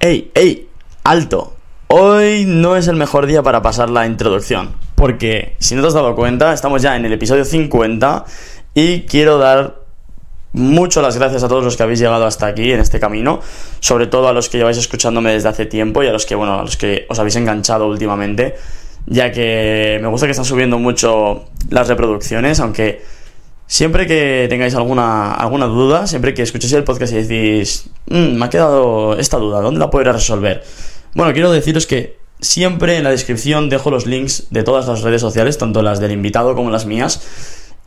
¡Ey, ey! ¡Alto! Hoy no es el mejor día para pasar la introducción, porque si no te has dado cuenta, estamos ya en el episodio 50 y quiero dar mucho las gracias a todos los que habéis llegado hasta aquí en este camino, sobre todo a los que lleváis escuchándome desde hace tiempo y a los que, bueno, a los que os habéis enganchado últimamente, ya que me gusta que están subiendo mucho las reproducciones, aunque Siempre que tengáis alguna, alguna duda, siempre que escuchéis el podcast y decís, mm, me ha quedado esta duda, ¿dónde la podré resolver? Bueno, quiero deciros que siempre en la descripción dejo los links de todas las redes sociales, tanto las del invitado como las mías,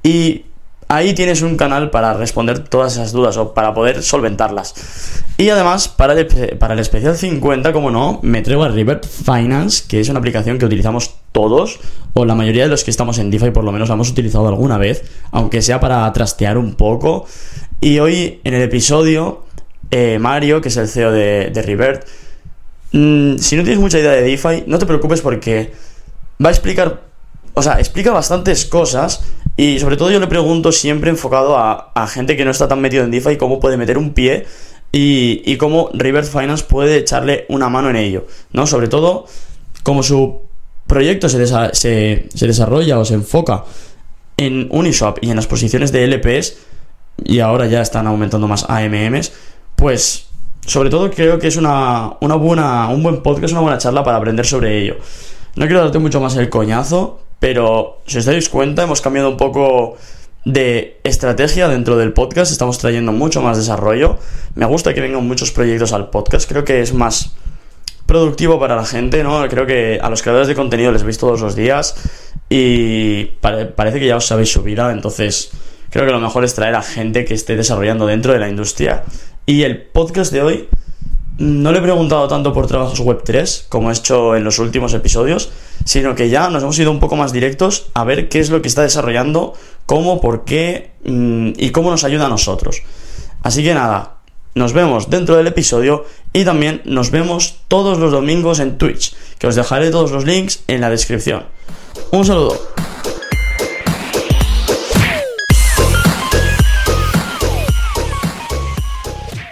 y ahí tienes un canal para responder todas esas dudas o para poder solventarlas. Y además, para el, especial 50, como no, me traigo a River Finance, que es una aplicación que utilizamos todos, o la mayoría de los que estamos en DeFi por lo menos la hemos utilizado alguna vez, aunque sea para trastear un poco. Y hoy en el episodio, eh, Mario, que es el CEO de, de Revert, mm, si no tienes mucha idea de DeFi, no te preocupes porque va a explicar, o sea, explica bastantes cosas y sobre todo yo le pregunto siempre enfocado a, gente que no está tan metido en DeFi cómo puede meter un pie y, cómo Revert Finance puede echarle una mano en ello, ¿no? Sobre todo como su proyecto se, se, desarrolla o se enfoca en Uniswap y en las posiciones de LPs, y ahora ya están aumentando más AMMs, pues sobre todo creo que es una, una buena, un buen podcast, una buena charla para aprender sobre ello. No quiero darte mucho más el coñazo, pero si os dais cuenta, hemos cambiado un poco de estrategia dentro del podcast, estamos trayendo mucho más desarrollo. Me gusta que vengan muchos proyectos al podcast, creo que es más productivo para la gente, ¿no? Creo que a los creadores de contenido les veis todos los días y parece que ya os sabéis su vida, entonces creo que lo mejor es traer a gente que esté desarrollando dentro de la industria. Y el podcast de hoy no le he preguntado tanto por trabajos web 3 como he hecho en los últimos episodios, sino que ya nos hemos ido un poco más directos a ver qué es lo que está desarrollando, cómo, por qué mm, y cómo nos ayuda a nosotros. Así que nada, nos vemos dentro del episodio y también nos vemos todos los domingos en Twitch, que os dejaré todos los links en la descripción. Un saludo.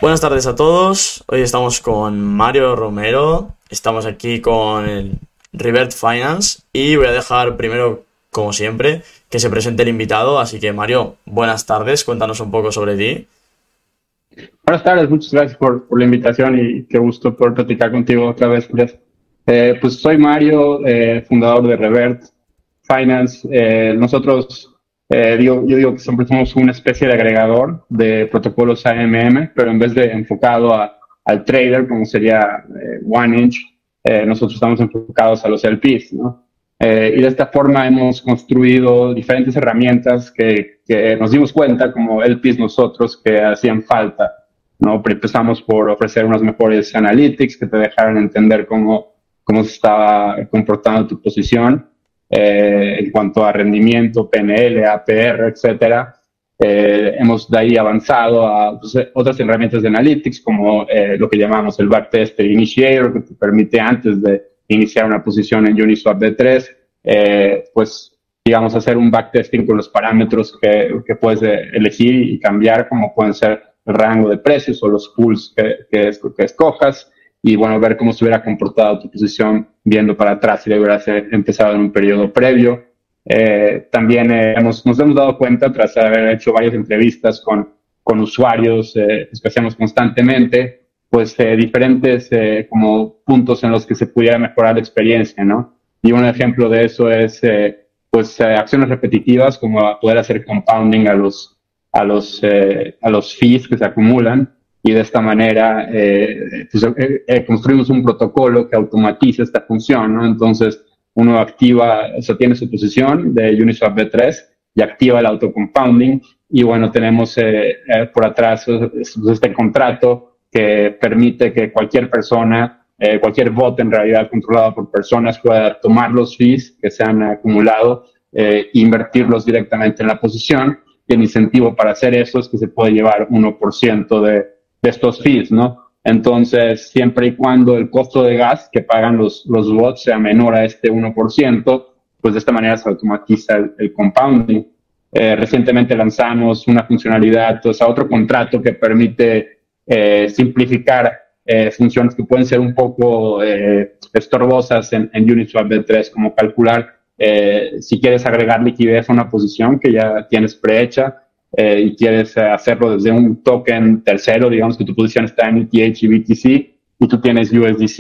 Buenas tardes a todos. Hoy estamos con Mario Romero. Estamos aquí con el Revert Finance y voy a dejar primero, como siempre, que se presente el invitado. Así que Mario, buenas tardes. Cuéntanos un poco sobre ti. Buenas tardes, muchas gracias por, la invitación y qué gusto poder platicar contigo otra vez, eh, pues soy Mario, eh, fundador de Revert Finance. Eh, nosotros, digo, yo digo que siempre somos una especie de agregador de protocolos AMM, pero en vez de enfocado a, al trader, como sería One Inch, nosotros estamos enfocados a los LPs, ¿no? y de esta forma hemos construido diferentes herramientas que, que nos dimos cuenta como LPs nosotros que hacían falta ¿no? Empezamos por ofrecer unos mejores analytics que te dejaran entender cómo, cómo se estaba comportando tu posición eh, en cuanto a rendimiento, PNL, APR, etcétera. Eh, hemos de ahí avanzado a pues, otras herramientas de analytics como eh, lo que llamamos el backtester initiator que te permite antes de iniciar una posición en Uniswap D3 pues digamos hacer un backtesting con los parámetros que, que puedes elegir y cambiar como pueden ser rango de precios o los pools que, que, escojas y bueno, ver cómo se hubiera comportado tu posición viendo para atrás si hubieras empezado en un periodo previo. Eh, también eh, hemos, nos hemos dado cuenta, tras haber hecho varias entrevistas con, con usuarios eh, que hacemos constantemente, pues diferentes como puntos en los que se pudiera mejorar la experiencia, ¿no? Y un ejemplo de eso es pues acciones repetitivas como poder hacer compounding a los a los, eh, a los fees que se acumulan y de esta manera eh, pues, eh, construimos un protocolo que automatiza esta función, ¿no? Entonces uno activa, o sea, tiene su posición de Uniswap B3 y activa el autocompounding y bueno, tenemos por atrás este contrato que permite que cualquier persona, cualquier bot en realidad controlado por personas pueda tomar los fees que se han acumulado e invertirlos directamente en la posición y el incentivo para hacer eso es que se puede llevar 1% de, de estos fees, ¿no? Entonces, siempre y cuando el costo de gas que pagan los, los bots sea menor a este 1%, pues de esta manera se automatiza el, compounding. Eh, recientemente lanzamos una funcionalidad, o sea, otro contrato que permite eh, simplificar eh, funciones que pueden ser un poco eh, estorbosas en, en Uniswap B3, como calcular eh, si quieres agregar liquidez a una posición que ya tienes prehecha eh, y quieres hacerlo desde un token tercero, digamos que tu posición está en ETH y BTC y tú tienes USDC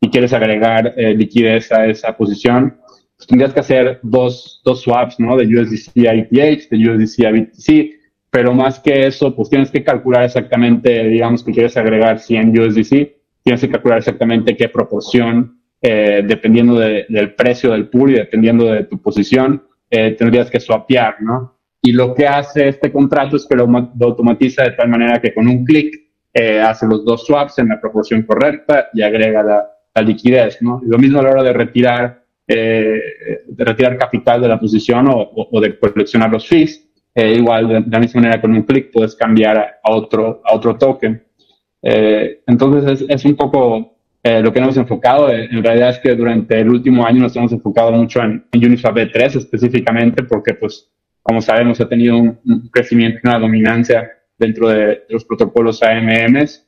y quieres agregar eh, liquidez a esa posición, pues tendrías que hacer dos, dos swaps, ¿no? De USDC a ETH, de USDC a BTC, pero más que eso, pues tienes que calcular exactamente, digamos que quieres agregar 100 USDC, tienes que calcular exactamente qué proporción, eh, dependiendo del precio del pool y dependiendo de tu posición, eh, tendrías que swapear, ¿no? Y lo que hace este contrato es que lo, automatiza de tal manera que con un clic eh, hace los dos swaps en la proporción correcta y agrega la, la liquidez, ¿no? Lo mismo a la hora de retirar, de retirar capital de la posición o, o de coleccionar los fees eh, igual, de, la misma manera, con un clic puedes cambiar a otro, a otro token. Eh, entonces, es, es, un poco eh, lo que nos hemos enfocado. En realidad es que durante el último año nos hemos enfocado mucho en, en Uniswap B3 específicamente, porque, pues, como sabemos, ha tenido un, un crecimiento y una dominancia dentro de, los protocolos AMMs.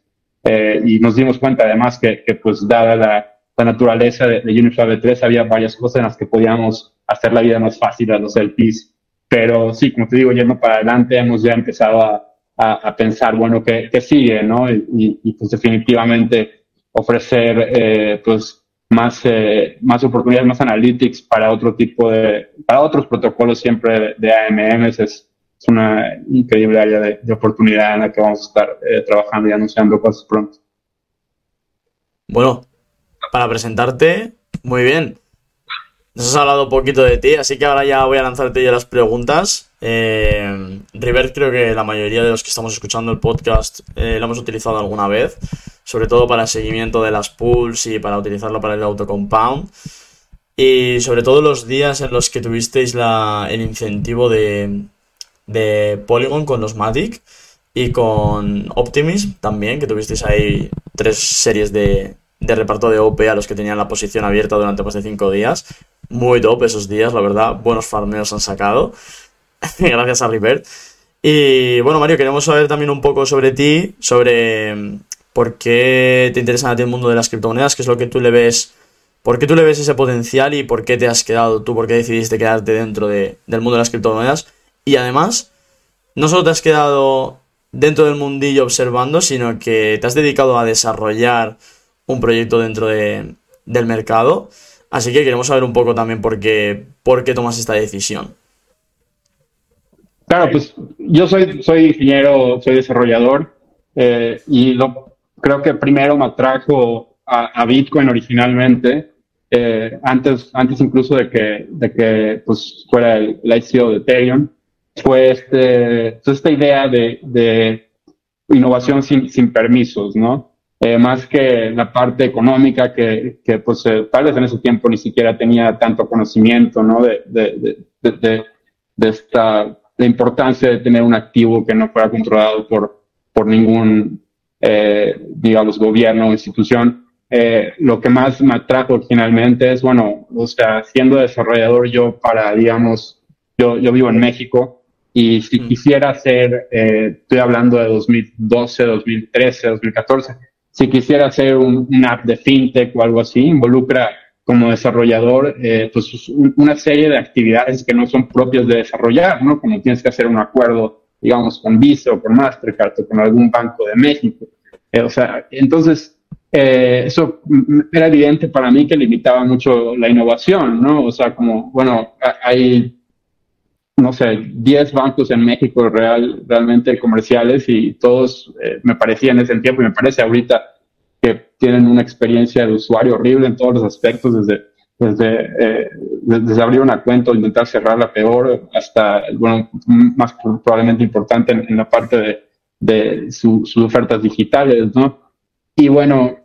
y nos dimos cuenta, además, que, que pues, dada la, la naturaleza de, de Uniswap B3, había varias cosas en las que podíamos hacer la vida más fácil a los LPs pero sí, como te digo, yendo para adelante, hemos ya empezado a, a, pensar, bueno, ¿qué, qué sigue? ¿no? Y, y, pues definitivamente ofrecer eh, pues más, eh, más oportunidades, más analytics para otro tipo de, para otros protocolos siempre de, AMMs es, una increíble área de, de, oportunidad en la que vamos a estar eh, trabajando y anunciando cosas pronto. Bueno, para presentarte, muy bien. Nos has hablado un poquito de ti, así que ahora ya voy a lanzarte ya las preguntas. Eh, River, creo que la mayoría de los que estamos escuchando el podcast eh, lo hemos utilizado alguna vez, sobre todo para el seguimiento de las pools y para utilizarlo para el autocompound. Y sobre todo los días en los que tuvisteis el incentivo de, de Polygon con los Matic y con Optimism también, que tuvisteis ahí tres series de, de reparto de OP a los que tenían la posición abierta durante más de cinco días muy top esos días, la verdad. Buenos farmeos han sacado. Gracias a River. Y bueno, Mario, queremos saber también un poco sobre ti, sobre mm, por qué te interesa a ti el mundo de las criptomonedas, qué es lo que tú le ves, por qué tú le ves ese potencial y por qué te has quedado tú, por qué decidiste quedarte dentro de, del mundo de las criptomonedas. Y además, no solo te has quedado dentro del mundillo observando, sino que te has dedicado a desarrollar un proyecto dentro de, del mercado. Así que queremos saber un poco también por qué, por qué tomas esta decisión. Claro, pues yo soy, soy ingeniero, soy desarrollador eh, y lo, creo que primero me atrajo a, Bitcoin originalmente, eh, antes, antes incluso de que, de que pues, fuera el, ICO de Ethereum, fue este, esta idea de, de innovación sin, sin permisos, ¿no? Eh, más que la parte económica que, que pues eh, tal vez en ese tiempo ni siquiera tenía tanto conocimiento, ¿no? De, de, de, de, esta, la importancia de tener un activo que no fuera controlado por, por ningún, eh, digamos, gobierno o institución. Eh, lo que más me atrajo originalmente es, bueno, o sea, siendo desarrollador yo para, digamos, yo, yo vivo en México y si mm. quisiera hacer, eh, estoy hablando de 2012, 2013, 2014, si quisiera hacer un, app de fintech o algo así, involucra como desarrollador eh, pues una serie de actividades que no son propias de desarrollar, ¿no? Como tienes que hacer un acuerdo, digamos, con Visa o con Mastercard o con algún banco de México. Eh, o sea, entonces, eh, eso era evidente para mí que limitaba mucho la innovación, ¿no? O sea, como, bueno, hay no sé, 10 bancos en México real, realmente comerciales y todos eh, me parecían en ese tiempo y me parece ahorita que tienen una experiencia de usuario horrible en todos los aspectos, desde, desde, eh, desde abrir una cuenta o intentar cerrarla peor hasta, bueno, más probablemente importante en, la parte de, de su, sus ofertas digitales, ¿no? Y bueno,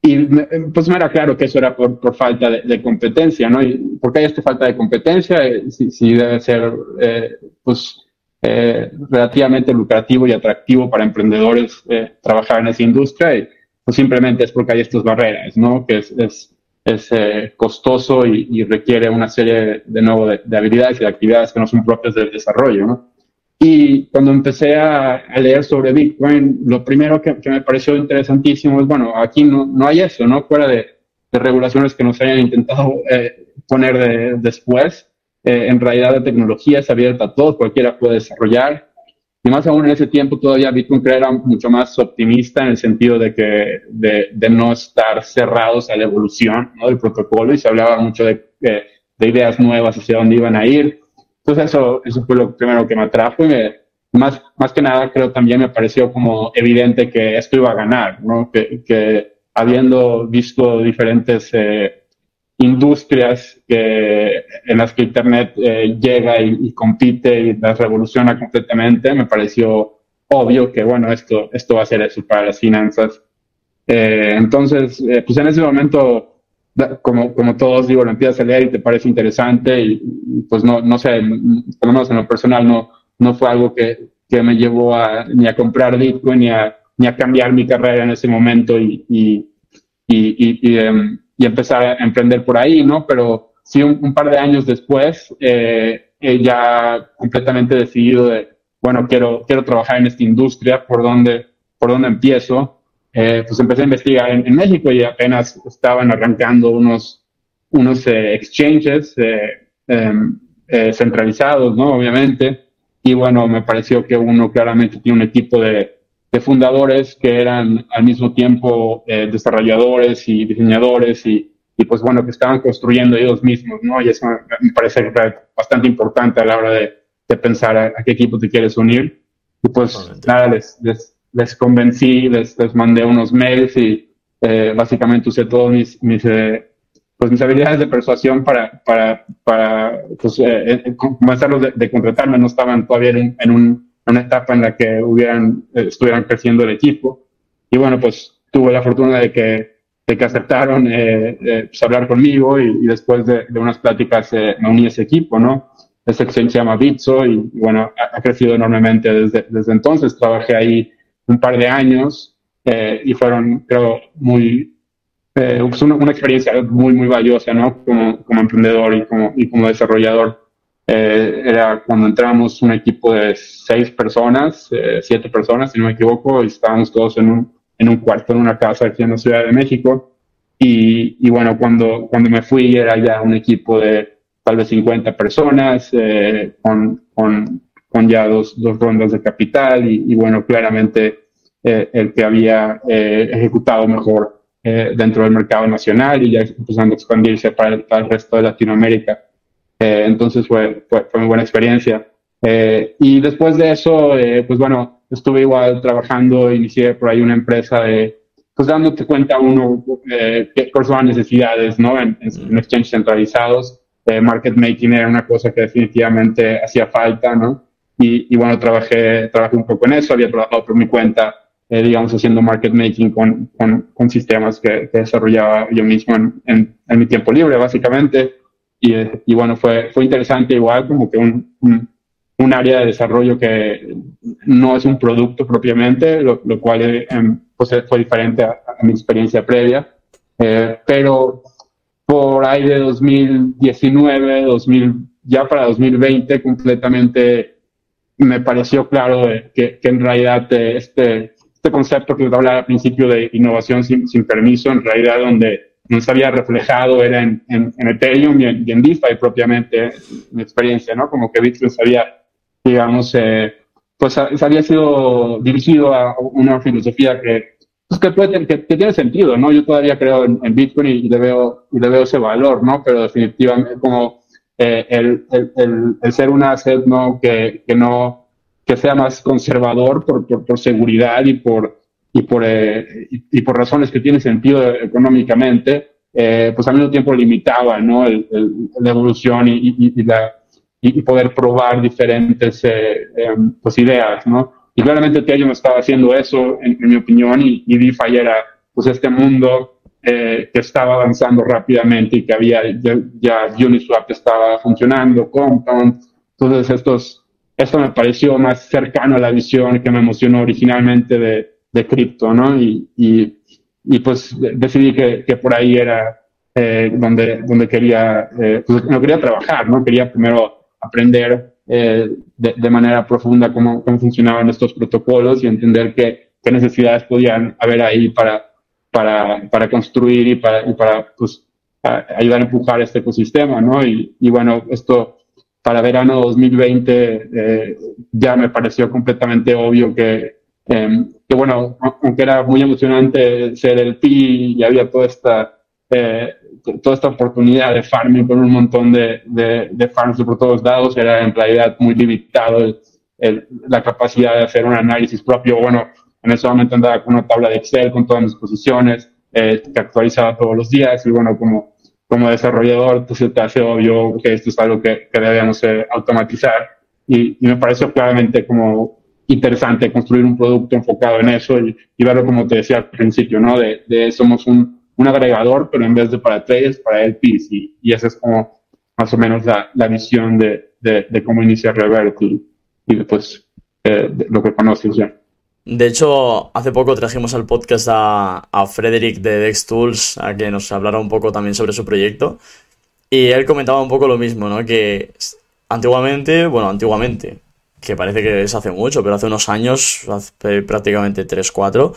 y pues me era claro que eso era por, por falta de, competencia, ¿no? Y ¿Por qué hay esta falta de competencia? Eh, si, debe ser, eh, pues, eh, relativamente lucrativo y atractivo para emprendedores eh, trabajar en esa industria, y, pues simplemente es porque hay estas barreras, ¿no? Que es, es, es eh, costoso y, y, requiere una serie de, nuevo de, de, habilidades y de actividades que no son propias del desarrollo, ¿no? Y cuando empecé a, leer sobre Bitcoin, lo primero que, me pareció interesantísimo es, bueno, aquí no, no hay eso, ¿no? Fuera de, regulaciones que nos hayan intentado eh, poner después, eh, en realidad la tecnología es abierta a todos, cualquiera puede desarrollar. Y más aún en ese tiempo todavía Bitcoin era mucho más optimista en el sentido de que de, de no estar cerrados a la evolución ¿no? del protocolo y se hablaba mucho de, de ideas nuevas hacia dónde iban a ir. Entonces eso, eso fue lo primero que me atrajo y más, más que nada creo también me pareció como evidente que esto iba a ganar, ¿no? que, que habiendo visto diferentes eh, industrias que, en las que Internet eh, llega y, compite y las revoluciona completamente, me pareció obvio que, bueno, esto, esto va a ser eso para las finanzas. Eh, entonces, pues en ese momento como, como todos digo, lo empiezas a leer y te parece interesante y, pues no, no sé, por lo menos en lo personal no, no fue algo que, que me llevó a, ni a comprar Bitcoin ni a, ni a cambiar mi carrera en ese momento y, y, y, y, em, empezar a emprender por ahí, ¿no? Pero sí, un, par de años después, eh, ya completamente decidido de, bueno, quiero, quiero trabajar en esta industria, ¿por dónde, por dónde empiezo? Eh, pues empecé a investigar en, México y apenas estaban arrancando unos, unos eh, exchanges eh, em, centralizados, ¿no? Obviamente. Y bueno, me pareció que uno claramente tiene un equipo de, de fundadores que eran al mismo tiempo desarrolladores y diseñadores y, y, pues bueno, que estaban construyendo ellos mismos, ¿no? Y eso me, parece bastante importante a la hora de, de pensar a, qué equipo te quieres unir. Y pues nada, les, les les convencí, les, mandé unos mails y eh, básicamente usé todas mis, mis, eh, pues mis habilidades de persuasión para, para, para pues, eh, eh comenzarlos de, de, concretarme. No estaban todavía en, en, un, una etapa en la que hubieran, estuvieran creciendo el equipo. Y bueno, pues tuve la fortuna de que, de que aceptaron pues, hablar conmigo y, después de, de, unas pláticas me uní a ese equipo, ¿no? Ese exchange se llama Bitso y, bueno, ha, ha, crecido enormemente desde, desde entonces. Trabajé ahí un par de años eh, y fueron, creo, muy, eh, pues una, experiencia muy, muy valiosa, ¿no? Como, como emprendedor y como, y como desarrollador. Eh, era cuando entramos un equipo de seis personas, eh, siete personas, si no me equivoco, estábamos todos en un, en un cuarto, en una casa aquí en la Ciudad de México. Y, y bueno, cuando, cuando me fui era ya un equipo de tal vez 50 personas, eh, con, con con ya dos, dos rondas de capital y, bueno, claramente eh, el que había eh, ejecutado mejor eh, dentro del mercado nacional y ya empezando a expandirse para el, para el resto de Latinoamérica. entonces fue, fue, fue, muy buena experiencia. y después de eso, pues bueno, estuve igual trabajando, inicié por ahí una empresa de, pues dándote cuenta uno eh, qué son las necesidades, ¿no? En, en, exchanges centralizados. market making era una cosa que definitivamente hacía falta, ¿no? Y, bueno, trabajé, trabajé un poco en eso, había trabajado por mi cuenta, eh, digamos, haciendo market making con, con, con sistemas que, desarrollaba yo mismo en, en, mi tiempo libre, básicamente. Y, y, bueno, fue, fue interesante igual, como que un, un, área de desarrollo que no es un producto propiamente, lo, lo cual eh, em, pues fue diferente a, mi experiencia previa. Eh, pero por ahí de 2019, 2000, ya para 2020, completamente me pareció claro que, en realidad eh, este, este concepto que hablaba al principio de innovación sin, permiso, en realidad donde no se había reflejado era en, en, Ethereum y en, en, DeFi propiamente, mi experiencia, ¿no? Como que Bitcoin se había, digamos, eh, pues se había sido dirigido a una filosofía que, pues que, que, tiene sentido, ¿no? Yo todavía creo en, Bitcoin y, y, le veo, y le veo ese valor, ¿no? Pero definitivamente como eh, el, el, el, ser un asset ¿no? Que, que, no que sea más conservador por, por, seguridad y por y por eh, y, por razones que tienen sentido económicamente eh, pues al mismo tiempo limitaba ¿no? la evolución y, y, la, y, poder probar diferentes em, pues, ideas ¿no? y claramente Ethereum estaba haciendo eso en, en mi opinión y, y DeFi era pues este mundo eh, que estaba avanzando rápidamente y que había ya, Uniswap estaba funcionando, Compound. Entonces, estos, esto me pareció más cercano a la visión que me emocionó originalmente de, de cripto, ¿no? Y, y, y, pues decidí que, que por ahí era eh, donde, donde quería, eh, pues no quería trabajar, ¿no? Quería primero aprender eh, de, manera profunda cómo, cómo, funcionaban estos protocolos y entender qué, qué necesidades podían haber ahí para, para, para construir y para, y para pues, ayudar a empujar este ecosistema, ¿no? Y, y bueno, esto para verano 2020 eh, ya me pareció completamente obvio que, em, que, bueno, aunque era muy emocionante ser el PI y había toda esta, eh, toda esta oportunidad de farming con un montón de, de, de farms por todos lados, era en realidad muy limitado la capacidad de hacer un análisis propio. Bueno, en ese momento andaba con una tabla de Excel con todas mis posiciones, eh, que actualizaba todos los días y bueno, como como desarrollador, pues se te hace obvio que esto es algo que, que debemos eh, automatizar. Y, me pareció claramente como interesante construir un producto enfocado en eso y, verlo como te decía al principio, ¿no? De, de somos un, un, agregador, pero en vez de para traders, para LPs. Y, y esa es como más o menos la, la visión de, de, de, cómo inicia Revert y, y después eh, lo que conoces ya. De hecho, hace poco trajimos al podcast a, a Frederick de Dex Tools a que nos hablara un poco también sobre su proyecto. Y él comentaba un poco lo mismo, ¿no? Que antiguamente, bueno, antiguamente, que parece que es hace mucho, pero hace unos años, hace prácticamente 3, 4,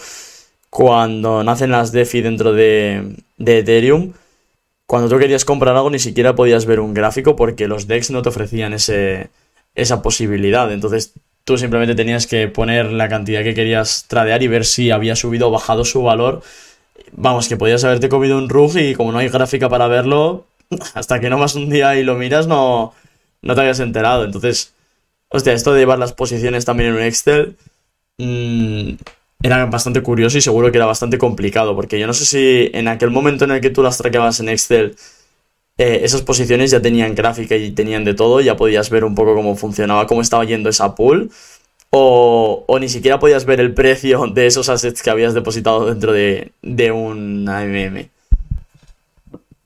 cuando nacen las DeFi dentro de, de Ethereum, cuando tú querías comprar algo ni siquiera podías ver un gráfico porque los DEX no te ofrecían ese, esa posibilidad. Entonces Tú simplemente tenías que poner la cantidad que querías tradear y ver si había subido o bajado su valor. Vamos, que podías haberte comido un rug y como no hay gráfica para verlo, hasta que no vas un día y lo miras, no, no te habías enterado. Entonces, hostia, esto de llevar las posiciones también en un Excel mmm, era bastante curioso y seguro que era bastante complicado, porque yo no sé si en aquel momento en el que tú las traqueabas en Excel eh, esas posiciones ya tenían gráfica y tenían de todo, ya podías ver un poco cómo funcionaba, cómo estaba yendo esa pool, o, ni siquiera podías ver el precio de esos assets que habías depositado dentro de, de un AMM.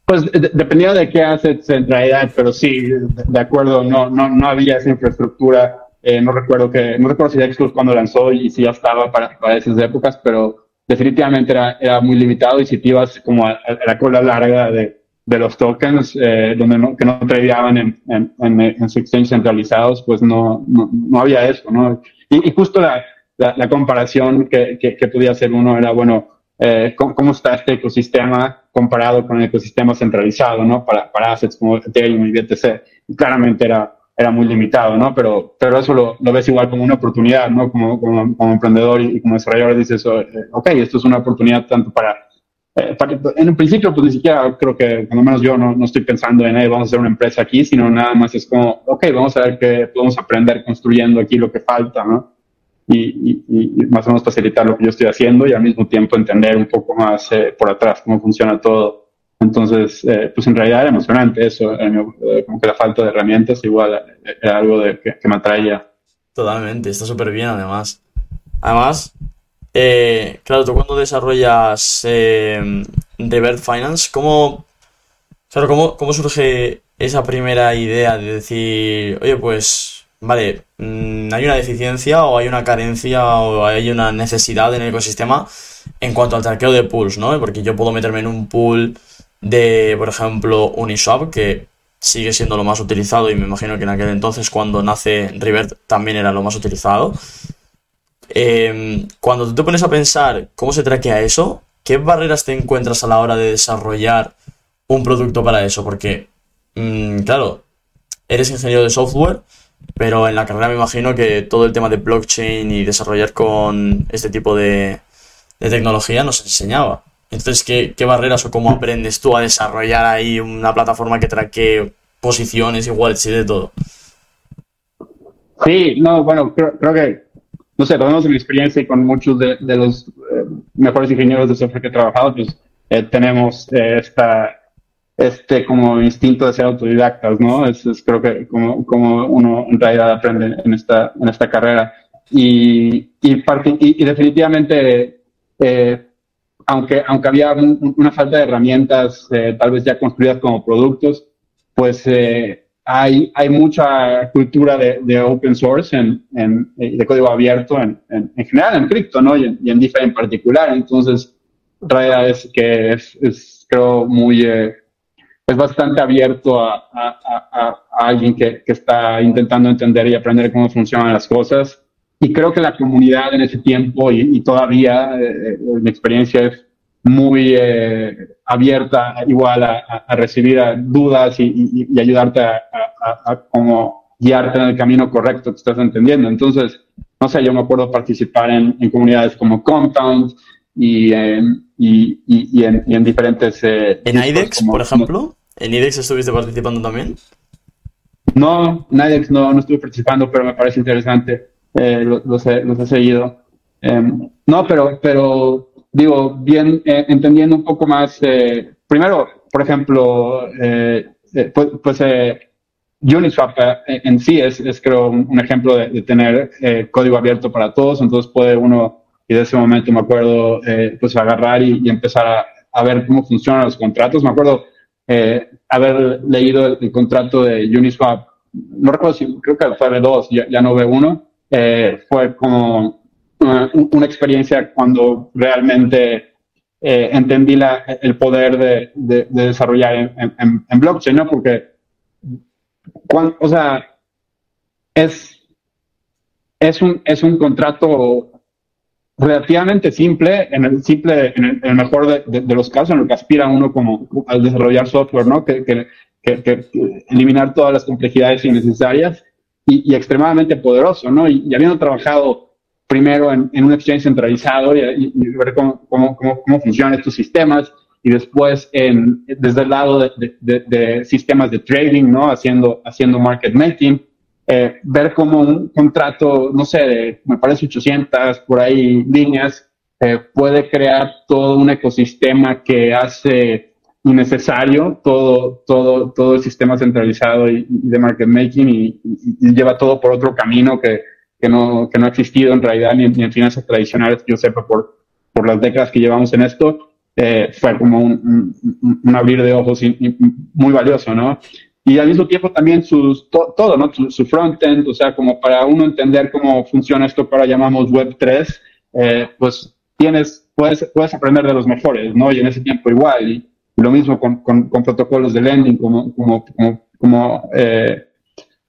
Pues dependía de qué assets en realidad, pero sí, de acuerdo, no, no, no había esa infraestructura. Eh, no recuerdo que, no recuerdo si Dexclus cuando lanzó y si ya estaba para, para esas épocas, pero definitivamente era, era muy limitado y si te ibas como a la cola larga de, de los tokens eh, donde no, que no tradeaban en, en, en, en exchange centralizados, pues no, no, no había eso, ¿no? Y, y justo la, la, la comparación que, que, que, podía hacer uno era, bueno, eh, ¿cómo, ¿cómo, está este ecosistema comparado con el ecosistema centralizado, ¿no? Para, para assets como Ethereum y BTC. Y claramente era, era muy limitado, ¿no? Pero, pero eso lo, lo ves igual como una oportunidad, ¿no? Como, como, como emprendedor y, como desarrollador dices, eh, ok, esto es una oportunidad tanto para eh, en un principio, pues ni siquiera creo que, cuando menos yo, no, no estoy pensando en, hey, vamos a hacer una empresa aquí, sino nada más es como, ok, vamos a ver qué podemos aprender construyendo aquí lo que falta, ¿no? Y, y, más o menos facilitar lo que yo estoy haciendo y al mismo tiempo entender un poco más eh, por atrás cómo funciona todo. Entonces, eh, pues en realidad era emocionante eso, eh, como que la falta de herramientas igual era algo de, que, que me atraía. Totalmente, está súper bien además. Además, eh, claro, tú cuando desarrollas eh, Revert Finance, ¿cómo, claro, ¿cómo, ¿cómo surge esa primera idea de decir, oye, pues, vale, mm, hay una deficiencia o hay una carencia o hay una necesidad en el ecosistema en cuanto al traqueo de pools, ¿no? Porque yo puedo meterme en un pool de, por ejemplo, Uniswap, que sigue siendo lo más utilizado y me imagino que en aquel entonces cuando nace Revert también era lo más utilizado. Em, cuando tú te pones a pensar cómo se traquea eso, ¿qué barreras te encuentras a la hora de desarrollar un producto para eso? Porque, mm, claro, eres ingeniero de software, pero en la carrera me imagino que todo el tema de blockchain y desarrollar con este tipo de, tecnología nos enseñaba. Entonces, ¿qué, ¿qué, barreras o cómo aprendes tú a desarrollar ahí una plataforma que traquee posiciones wallets y de todo? Sí, no, bueno, creo que no sé, en mi experiencia y con muchos de, de los eh, mejores ingenieros de software que he trabajado, pues eh, tenemos eh, esta, este como instinto de ser autodidactas, ¿no? Es, es creo que como, como, uno en realidad aprende en esta, en esta carrera. Y, y, y, y definitivamente, aunque, aunque había una falta de herramientas tal vez ya construidas como productos, pues hay, hay mucha cultura de, de open source en, en, de código abierto en, en, en general en cripto, ¿no? Y en, y en DeFi en particular. Entonces, realidad es que es, es creo, muy, eh, es bastante abierto a, a, alguien que, que, está intentando entender y aprender cómo funcionan las cosas. Y creo que la comunidad en ese tiempo y, todavía, eh, mi experiencia es muy eh, abierta igual a, recibir dudas y, y ayudarte a, como guiarte en el camino correcto que estás entendiendo. Entonces, no sé, yo me acuerdo participar en, en comunidades como Compound y, y, y, en, y en, diferentes... Eh, ¿En IDEX, por ejemplo? ¿En IDEX estuviste participando también? No, en IDEX no, no estuve participando, pero me parece interesante. Eh, los, he, los, he, seguido. Em, no, pero, pero digo, bien, eh, entendiendo un poco más, eh, primero, por ejemplo, eh, eh pues, pues Uniswap en sí es, es creo, un, ejemplo de, de tener código abierto para todos, entonces puede uno y de ese momento me acuerdo pues agarrar y, empezar a, ver cómo funcionan los contratos. Me acuerdo haber leído el, contrato de Uniswap, no recuerdo si creo que fue de dos, ya, ya no ve uno, eh, fue como una, una, experiencia cuando realmente eh, entendí la, el poder de, de, de desarrollar en, en, en, blockchain, ¿no? Porque, cuando, o sea, es, es, un, es un contrato relativamente simple, en el simple, en el, mejor de, los casos, en el que aspira uno como al desarrollar software, ¿no? Que, que, que, eliminar todas las complejidades innecesarias y, y extremadamente poderoso, ¿no? Y, habiendo trabajado primero en, en un exchange centralizado y, ver cómo, cómo, cómo, cómo, funcionan estos sistemas y después en, desde el lado de, de, de, sistemas de trading, ¿no? Haciendo, haciendo market making eh, ver como un contrato, no sé, de, me parece 800 por ahí líneas, eh, puede crear todo un ecosistema que hace innecesario todo, todo, todo el sistema centralizado y, de market making y, lleva todo por otro camino que, que, no, que no ha existido en realidad ni, en finanzas tradicionales, yo sepa, por, por las décadas que llevamos en esto. Eh, fue como un, un, un, abrir de ojos muy valioso, ¿no? y al mismo tiempo también sus, todo, ¿no? Su, su frontend, o sea, como para uno entender cómo funciona esto que ahora llamamos Web 3, eh, pues tienes, puedes, puedes aprender de los mejores, ¿no? Y en ese tiempo igual, y, lo mismo con, con, con, protocolos de lending como, como, como, como, eh,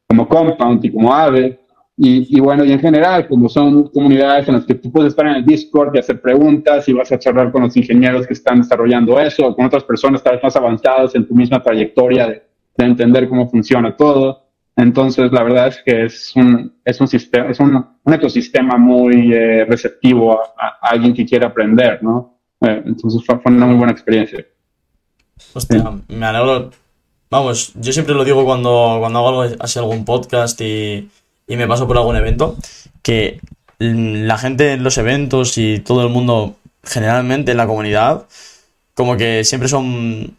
como Compound y como Aave. Y, y, bueno, y en general, como son comunidades en las que tú puedes estar en el Discord y hacer preguntas y vas a charlar con los ingenieros que están desarrollando eso, o con otras personas tal vez más avanzadas en tu misma trayectoria de, de entender cómo funciona todo. Entonces, la verdad es que es un, es un sistema, es un, un ecosistema muy eh, receptivo a, alguien que quiere aprender, ¿no? Eh, entonces fue, una muy buena experiencia. Hostia, me alegro. Vamos, yo siempre lo digo cuando, cuando hago algo, así algún podcast y, y me paso por algún evento, que la gente en los eventos y todo el mundo, generalmente en la comunidad, como que siempre son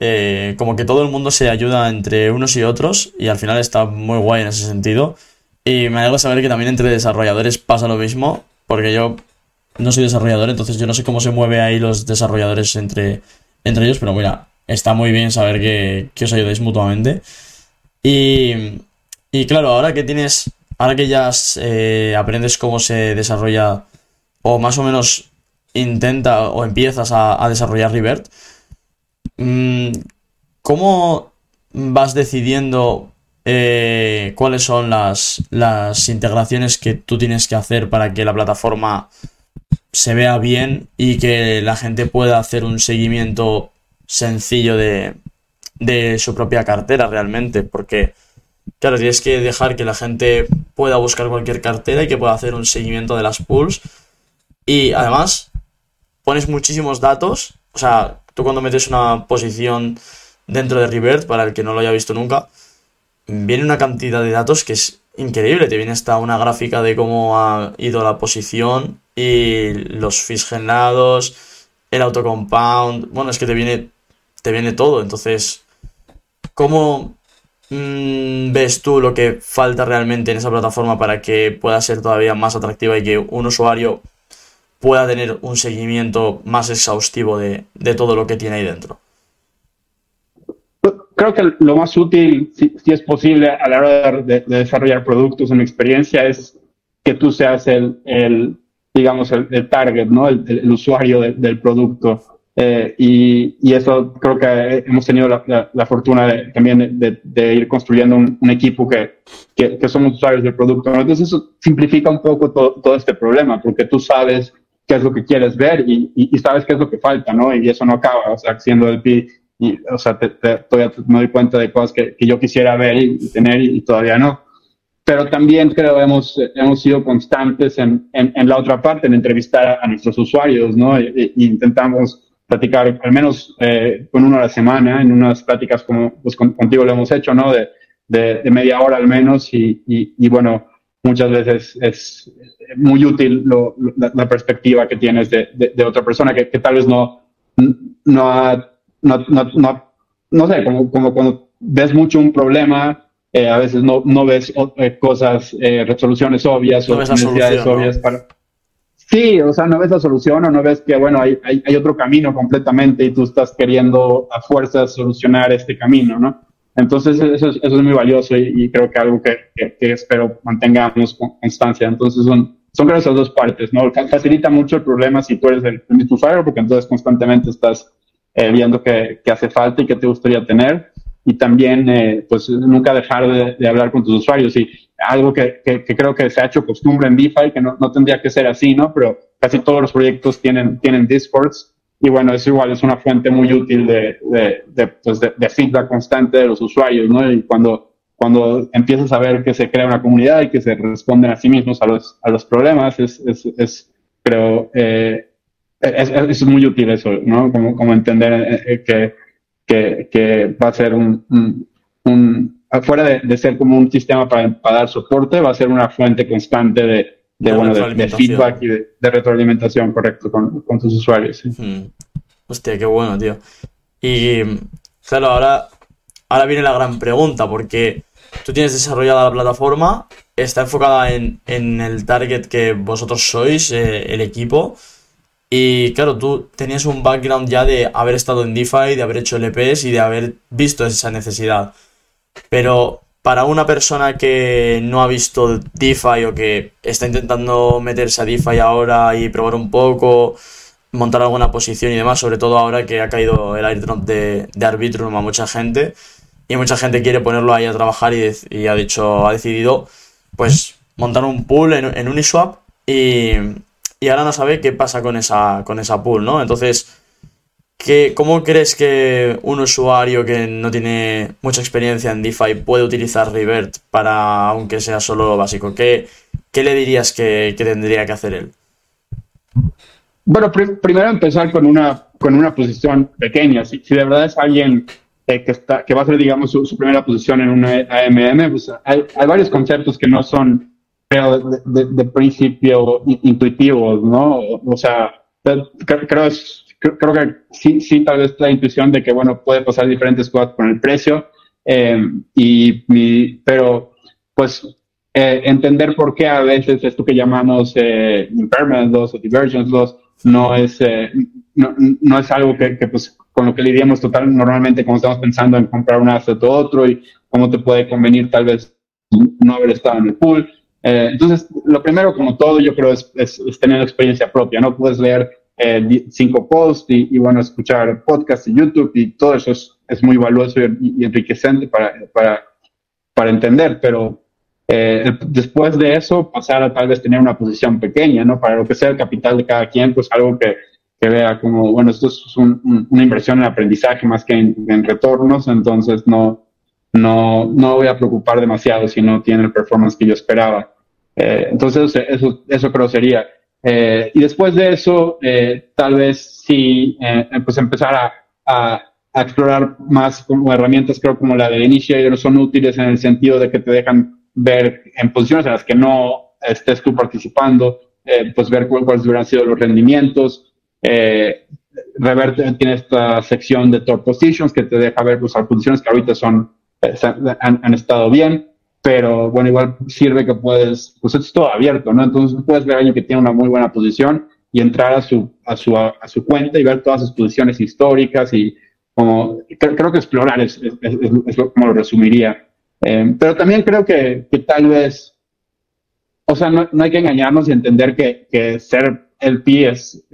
eh, como que todo el mundo se ayuda entre unos y otros y al final está muy guay en ese sentido. Y me alegra saber que también entre desarrolladores pasa lo mismo, porque yo no soy desarrollador, entonces yo no sé cómo se mueve ahí los desarrolladores entre, entre ellos, pero mira, está muy bien saber que, que os ayudáis mutuamente. Y, y claro, ahora que tienes, ahora que ya eh, aprendes cómo se desarrolla, o más o menos intenta o empiezas a, desarrollar Revert, Mm, ¿Cómo vas decidiendo eh, cuáles son las, las integraciones que tú tienes que hacer para que la plataforma se vea bien y que la gente pueda hacer un seguimiento sencillo de, de su propia cartera realmente? Porque, claro, tienes que dejar que la gente pueda buscar cualquier cartera y que pueda hacer un seguimiento de las pools. Y además, pones muchísimos datos. O sea, Tú cuando metes una posición dentro de Revert, para el que no lo haya visto nunca, viene una cantidad de datos que es increíble. Te viene hasta una gráfica de cómo ha ido la posición y los fees generados, el autocompound. Bueno, es que te viene, te viene todo. Entonces, ¿cómo ves tú lo que falta realmente en esa plataforma para que pueda ser todavía más atractiva y que un usuario pueda tener un seguimiento más exhaustivo de, de todo lo que tiene ahí dentro. Creo que lo más útil, si, si es posible, a la hora de, de, desarrollar productos en experiencia, es que tú seas el, el digamos, el, target, ¿no? El, el usuario de, del producto. Eh, y, y, eso creo que hemos tenido la, la, fortuna de, también de, de, ir construyendo un, un equipo que, que, que, somos usuarios del producto. Entonces eso simplifica un poco todo, todo, este problema, porque tú sabes qué es lo que quieres ver y, y, y, sabes qué es lo que falta, ¿no? Y eso no acaba, o sea, siendo el P, y, o sea, te, te, todavía me doy cuenta de cosas que, que yo quisiera ver y, tener y, todavía no. Pero también creo hemos, hemos sido constantes en, en, en la otra parte, en entrevistar a, a nuestros usuarios, ¿no? Y, intentamos platicar al menos eh, con uno a la semana, en unas pláticas como pues, contigo lo hemos hecho, ¿no? De, de, de media hora al menos y, y, y, bueno, muchas veces es muy útil lo, la, la, perspectiva que tienes de, de otra persona que, que, tal vez no, no, ha, no, no, no, no, sé, como, como cuando ves mucho un problema, eh, a veces no, no ves eh, cosas, eh, resoluciones obvias o necesidades obvias para Sí, o sea, no ves la solución o no ves que, bueno, hay, hay, hay, otro camino completamente y tú estás queriendo a fuerzas solucionar este camino, ¿no? Entonces, eso es, eso es muy valioso y, y creo que algo que, que, que, espero mantengamos con constancia. Entonces, son, son creo esas dos partes, ¿no? Facilita mucho el problema si tú eres el, el mismo usuario, porque entonces constantemente estás eh, viendo qué, qué hace falta y qué te gustaría tener. Y también, eh, pues, nunca dejar de, de hablar con tus usuarios. Y algo que, que, que, creo que se ha hecho costumbre en DeFi, que no, no, tendría que ser así, ¿no? Pero casi todos los proyectos tienen, tienen Discords y bueno, eso igual es una fuente muy útil de, de, de, pues de, feedback constante de los usuarios, ¿no? Y cuando, cuando empiezas a ver que se crea una comunidad y que se responden a sí mismos a los, a los problemas, es, es, es creo, eh, es, es, muy útil eso, ¿no? Como, como entender eh, que, que, que va a ser un, un fuera de, de, ser como un sistema para, para, dar soporte, va a ser una fuente constante de, de, de bueno, de, feedback y de, retroalimentación, correcto, con, con tus usuarios. ¿sí? Hmm. Hostia, qué bueno, tío. Y claro, ahora, ahora viene la gran pregunta, porque tú tienes desarrollada la plataforma, está enfocada en, en el target que vosotros sois, eh, el equipo. Y claro, tú tenías un background ya de haber estado en DeFi, de haber hecho LPs y de haber visto esa necesidad. Pero para una persona que no ha visto DeFi o que está intentando meterse a DeFi ahora y probar un poco, montar alguna posición y demás, sobre todo ahora que ha caído el airdrop de, Arbitrum a mucha gente y mucha gente quiere ponerlo ahí a trabajar y, y ha dicho, ha decidido pues montar un pool en, en Uniswap y, y, ahora no sabe qué pasa con esa, con esa pool, ¿no? Entonces ¿Qué, ¿Cómo crees que un usuario que no tiene mucha experiencia en DeFi puede utilizar Revert para, aunque sea solo básico? ¿Qué, qué le dirías que, que, tendría que hacer él? Bueno, pr primero empezar con una, con una posición pequeña. Si, si de verdad es alguien eh, que, está, que va a ser, digamos, su, primera posición en una AMM, pues hay, hay varios conceptos que no son, creo, de, de, principio intuitivos, ¿no? O sea, creo es creo, que sí, sí, tal vez la intuición de que, bueno, puede pasar diferentes cosas con el precio, eh, y, y, pero pues eh, entender por qué a veces esto que llamamos eh, impermanent loss o divergence loss no es, eh, no, no, es algo que, que, pues con lo que lidiamos total normalmente cuando estamos pensando en comprar un asset o otro y cómo te puede convenir tal vez no haber estado en el pool. Eh, entonces, lo primero, como todo, yo creo es, es, es tener experiencia propia. No puedes leer eh, cinco posts y, bueno, escuchar podcasts y YouTube y todo eso es, es muy valioso y, y, enriquecente para, para, para entender, pero eh, después de eso pasar a tal vez tener una posición pequeña, ¿no? Para lo que sea el capital de cada quien, pues algo que, que vea como, bueno, esto es un, un, una inversión en aprendizaje más que en, en, retornos, entonces no, no, no voy a preocupar demasiado si no tiene el performance que yo esperaba. Eh, entonces eso, eso creo sería. Eh, y después de eso, eh, tal vez sí, eh, pues empezar a, a, a, explorar más como herramientas, creo como la de Initiator, son útiles en el sentido de que te dejan ver en posiciones en las que no estés tú participando, pues ver cuáles hubieran sido los rendimientos. Revert tiene esta sección de top positions que te deja ver pues, las posiciones que ahorita son, han, han estado bien pero bueno, igual sirve que puedes, pues es todo abierto, ¿no? Entonces puedes ver a alguien que tiene una muy buena posición y entrar a su, a su, a, su cuenta y ver todas sus posiciones históricas y como, creo, creo que explorar es, es, es, es, como lo resumiría. Eh, pero también creo que, que tal vez, o sea, no, no, hay que engañarnos y entender que, que ser el PI es,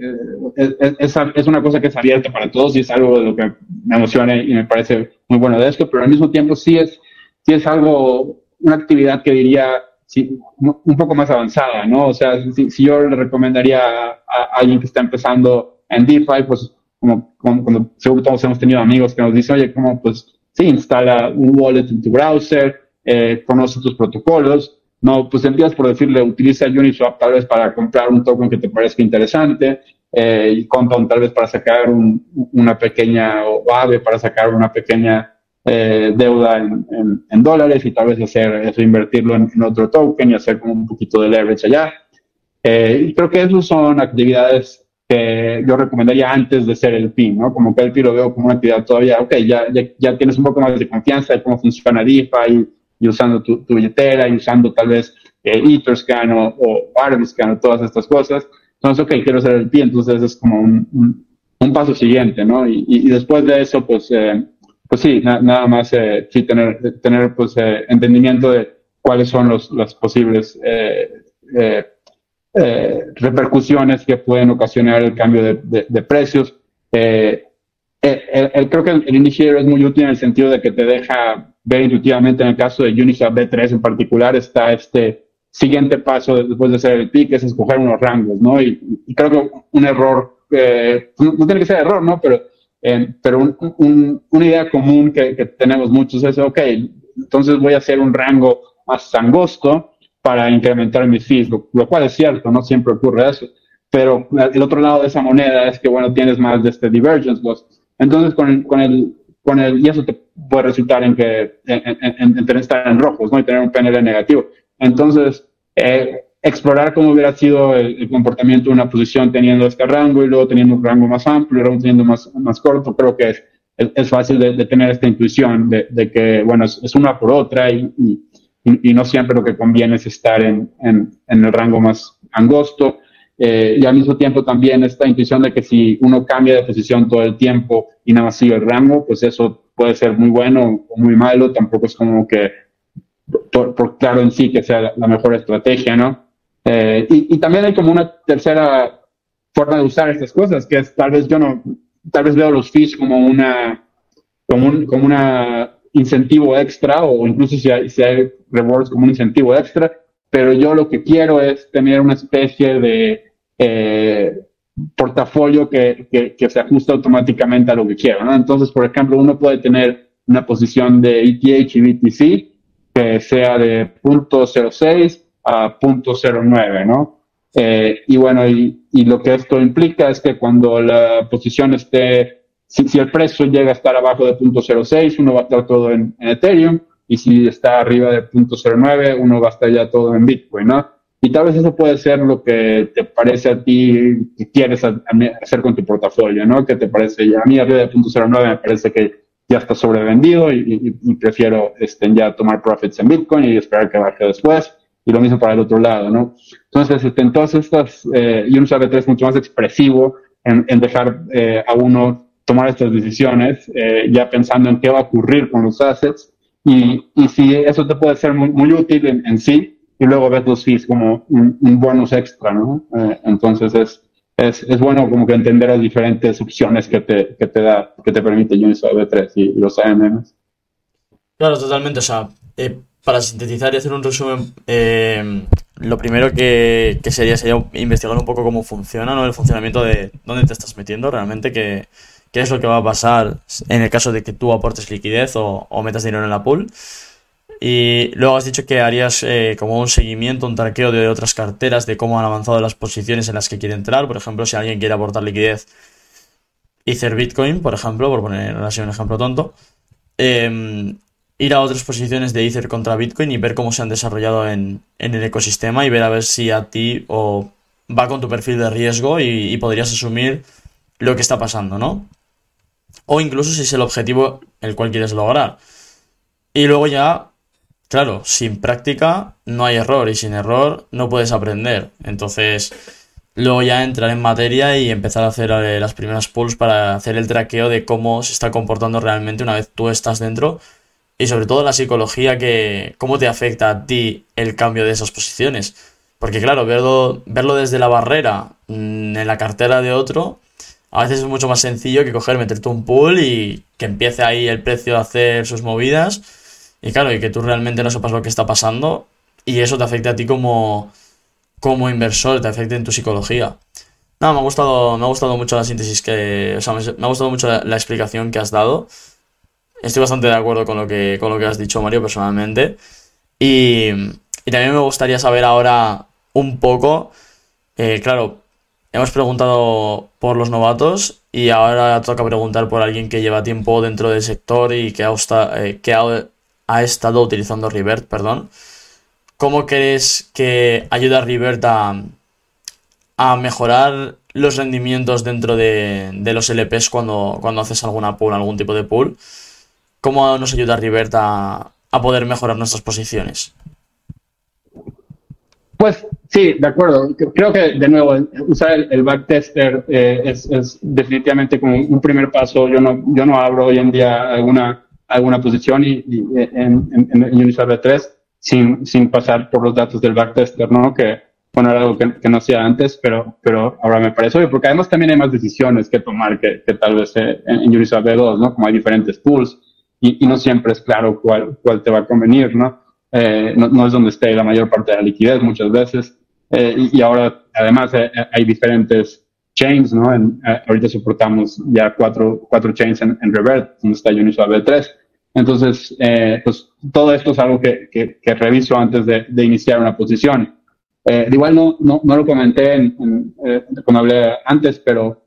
es, es, una cosa que es abierta para todos y es algo de lo que me emociona y me parece muy bueno de esto, pero al mismo tiempo sí es, sí es algo, una actividad que diría sí, un poco más avanzada, ¿no? O sea, si, yo le recomendaría a, alguien que está empezando en DeFi, pues como, como, cuando seguro todos hemos tenido amigos que nos dicen, oye, ¿cómo pues sí, instala un wallet en tu browser, eh, conoce tus protocolos, no, pues empiezas por decirle, utiliza Uniswap tal vez para comprar un token que te parezca interesante, eh, y Compound tal vez para sacar una pequeña, o AVE para sacar una pequeña eh, deuda en, dólares y tal vez hacer eso, invertirlo en, otro token y hacer como un poquito de leverage allá. Eh, y creo que esas son actividades que yo recomendaría antes de ser el PIN, ¿no? Como que el PIN lo veo como una actividad todavía, ok, ya, ya, tienes un poco más de confianza de cómo funciona DeFi y, usando tu, billetera y usando tal vez eh, Etherscan o, o o todas estas cosas. Entonces, ok, quiero ser el PIN, entonces es como un, un, paso siguiente, ¿no? Y, después de eso, pues pues sí, nada más eh, sí tener, tener pues, eh, entendimiento de cuáles son los, las posibles eh, repercusiones que pueden ocasionar el cambio de, de, precios. El, creo que el, initiator es muy útil en el sentido de que te deja ver intuitivamente en el caso de Uniswap B3 en particular está este siguiente paso después de hacer el pick es escoger unos rangos, ¿no? Y, creo que un error, no, no, tiene que ser error, ¿no? Pero pero una idea común que, tenemos muchos es, ok, entonces voy a hacer un rango más angosto para incrementar mis fees, lo, cual es cierto, no siempre ocurre eso. Pero el otro lado de esa moneda es que, bueno, tienes más de este divergence loss. Entonces, con el, con el, con el, y eso te puede resultar en que, en, en, estar en rojos, ¿no? Y tener un PNL negativo. Entonces, eh, explorar cómo hubiera sido el, comportamiento de una posición teniendo este rango y luego teniendo un rango más amplio y luego teniendo más, más corto, creo que es, es, fácil de, tener esta intuición de, que, bueno, es, una por otra y, y, no siempre lo que conviene es estar en, en, en el rango más angosto. Eh, y al mismo tiempo también esta intuición de que si uno cambia de posición todo el tiempo y nada más sigue el rango, pues eso puede ser muy bueno o muy malo, tampoco es como que por, claro en sí que sea la mejor estrategia, ¿no? Eh, y, también hay como una tercera forma de usar estas cosas, que es tal vez yo no, tal vez veo los fees como una, como un como una incentivo extra o incluso si hay, si hay rewards como un incentivo extra, pero yo lo que quiero es tener una especie de eh, portafolio que, que, se ajusta automáticamente a lo que quiero, ¿no? Entonces, por ejemplo, uno puede tener una posición de ETH y BTC que sea de 0.06 a 0.09, ¿no? Eh, y bueno, y, y, lo que esto implica es que cuando la posición esté, si, si el precio llega a estar abajo de 0.06, uno va a estar todo en, Ethereum, y si está arriba de 0.09, uno va a estar ya todo en Bitcoin, ¿no? Y tal vez eso puede ser lo que te parece a ti que quieres hacer con tu portafolio, ¿no? Que te parece, a mí arriba de 0.09 me parece que ya está sobrevendido y, y, prefiero este, ya tomar profits en Bitcoin y esperar que baje después y lo mismo para el otro lado, ¿no? Entonces, este, en todas estas, eh, sabe 3 es mucho más expresivo en, en dejar eh, a uno tomar estas decisiones, eh, ya pensando en qué va a ocurrir con los assets, y, y si eso te puede ser muy, muy útil en, en, sí, y luego ves los fees como un, un bonus extra, ¿no? Eh, entonces es, es, es, bueno como que entender las diferentes opciones que te, que te da, que te permite Uniswap 3 y, y los AMMs. Claro, totalmente, o sea, eh, para sintetizar y hacer un resumen, eh, lo primero que, sería sería investigar un poco cómo funciona, ¿no? El funcionamiento de dónde te estás metiendo realmente, qué, qué es lo que va a pasar en el caso de que tú aportes liquidez o, metas dinero en la pool. Y luego has dicho que harías eh, como un seguimiento, un traqueo de otras carteras, de cómo han avanzado las posiciones en las que quiere entrar. Por ejemplo, si alguien quiere aportar liquidez, Ether Bitcoin, por ejemplo, por poner así un ejemplo tonto. Eh, ir a otras posiciones de Ether contra Bitcoin y ver cómo se han desarrollado en, el ecosistema y ver a ver si a ti o va con tu perfil de riesgo y, podrías asumir lo que está pasando, ¿no? O incluso si es el objetivo el cual quieres lograr. Y luego ya, claro, sin práctica no hay error y sin error no puedes aprender. Entonces, luego ya entrar en materia y empezar a hacer eh, las primeras pulls para hacer el traqueo de cómo se está comportando realmente una vez tú estás dentro y sobre todo la psicología que cómo te afecta a ti el cambio de esas posiciones. Porque claro, verlo, verlo desde la barrera mm, en la cartera de otro, a veces es mucho más sencillo que coger, meterte un pool y que empiece ahí el precio a hacer sus movidas. Y claro, y que tú realmente no sepas lo que está pasando. Y eso te afecta a ti como, como inversor, te afecta en tu psicología. No, me ha gustado, me ha gustado mucho la síntesis que. O sea, me, ha gustado mucho la, explicación que has dado. Estoy bastante de acuerdo con lo que, con lo que has dicho, Mario, personalmente. Y, también me gustaría saber ahora un poco. Eh, claro, hemos preguntado por los novatos y ahora toca preguntar por alguien que lleva tiempo dentro del sector y que ha, eh, que ha, estado utilizando Revert, perdón. ¿Cómo crees que ayuda a Revert a, a mejorar los rendimientos dentro de, los LPs cuando, cuando haces alguna pool, algún tipo de pool? ¿Cómo nos ayuda Revert a, poder mejorar nuestras posiciones? Pues sí, de acuerdo. Creo que, de nuevo, usar el, backtester eh, es, definitivamente como un primer paso. Yo no, yo no abro hoy en día alguna, alguna posición y, en, en, Uniswap 3 sin, sin pasar por los datos del backtester, ¿no? Que, bueno, era algo que, no hacía antes, pero, pero ahora me parece obvio, porque además también hay más decisiones que tomar que, que tal vez eh, en, Uniswap 2, ¿no? Como hay diferentes pools y, y, no siempre es claro cuál, cuál te va a convenir, ¿no? Eh, no, es donde esté la mayor parte de la liquidez muchas veces. Eh, y, ahora, además, eh, hay diferentes chains, ¿no? ahorita soportamos ya cuatro, cuatro chains en, Revert, donde está Uniswap V3. Entonces, pues todo esto es algo que, que, reviso antes de, de, iniciar una posición. igual no, no, no, lo comenté en, cuando hablé antes, pero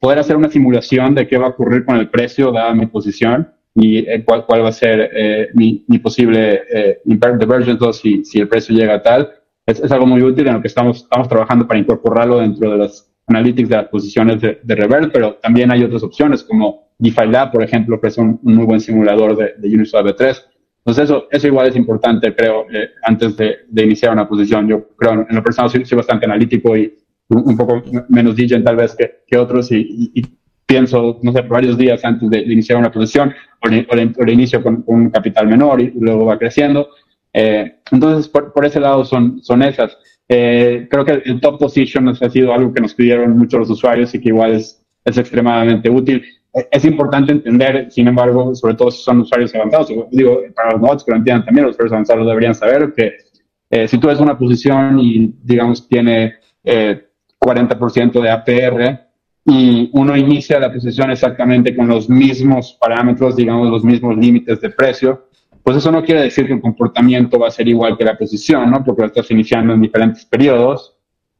poder hacer una simulación de qué va a ocurrir con el precio dada mi posición y eh, cuál, cuál va a ser eh, mi, mi, posible eh, divergence si, si el precio llega a tal. Es, es, algo muy útil en lo que estamos, estamos trabajando para incorporarlo dentro de los analytics de las posiciones de, de pero también hay otras opciones como DeFi Lab, por ejemplo, que es un, muy buen simulador de, de Uniswap V3. Entonces eso, eso igual es importante, creo, eh, antes de, de, iniciar una posición. Yo creo, en lo personal soy, soy bastante analítico y un, poco menos diligent tal vez que, que otros y, y, pienso, no sé, varios días antes de, iniciar una posición, o le, inicio con, un capital menor y luego va creciendo. Eh, entonces, por, por, ese lado son, son esas. Eh, creo que el top position ha sido algo que nos pidieron muchos los usuarios y que igual es, es extremadamente útil. Eh, es importante entender, sin embargo, sobre todo si son usuarios avanzados, digo, para los novatos que lo entiendan también, los usuarios avanzados deberían saber que si tú ves una posición y, digamos, tiene 40% de APR, y uno inicia la posición exactamente con los mismos parámetros, digamos, los mismos límites de precio, pues eso no quiere decir que el comportamiento va a ser igual que la posición, ¿no? Porque lo estás iniciando en diferentes periodos,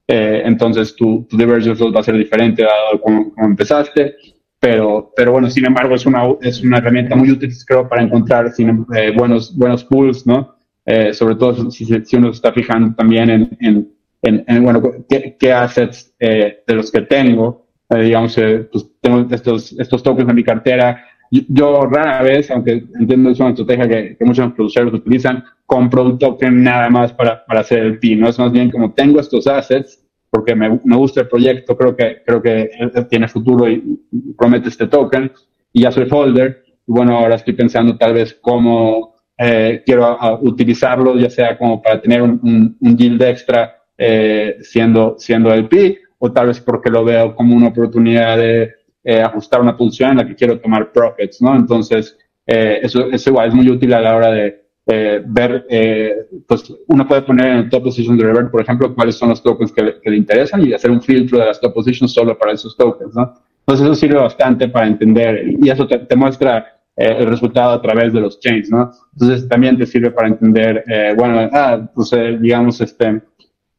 eh, entonence tu, tu divergence va a ser diferente dado cómo, empezaste, pero, pero bueno, sin embargo, es una, es una herramienta muy útil, creo, para encontrar eh, buenos, buenos pools, ¿no? Eh, sobre todo si, si, uno se está fijando también en, en, en, bueno, qué, qué assets eh, de los que tengo, eh, digamos, eh, pues tengo estos, estos tokens en mi cartera. Yo, rara vez, aunque entiendo que es una estrategia que, que muchos productores utilizan, compro un token nada más para, para hacer el PI, ¿no? Es más bien como tengo estos assets, porque me, me gusta el proyecto, creo que, creo que tiene futuro y, promete este token, y ya soy holder, y bueno, ahora estoy pensando tal vez cómo eh, quiero utilizarlo, ya sea como para tener un, un, yield extra eh, siendo, siendo el PI, o tal vez porque lo veo como una oportunidad de eh, ajustar una función en la que quiero tomar profits, ¿no? Entonces, eh, eso, eso igual es muy útil a la hora de eh, ver, eh, pues uno puede poner en el top position de Revert, por ejemplo, cuáles son los tokens que, que, le interesan y hacer un filtro de las top positions solo para esos tokens, ¿no? Entonces, eso sirve bastante para entender y eso te, te muestra eh, el resultado a través de los chains, ¿no? Entonces, también te sirve para entender, eh, bueno, ah, pues digamos, este,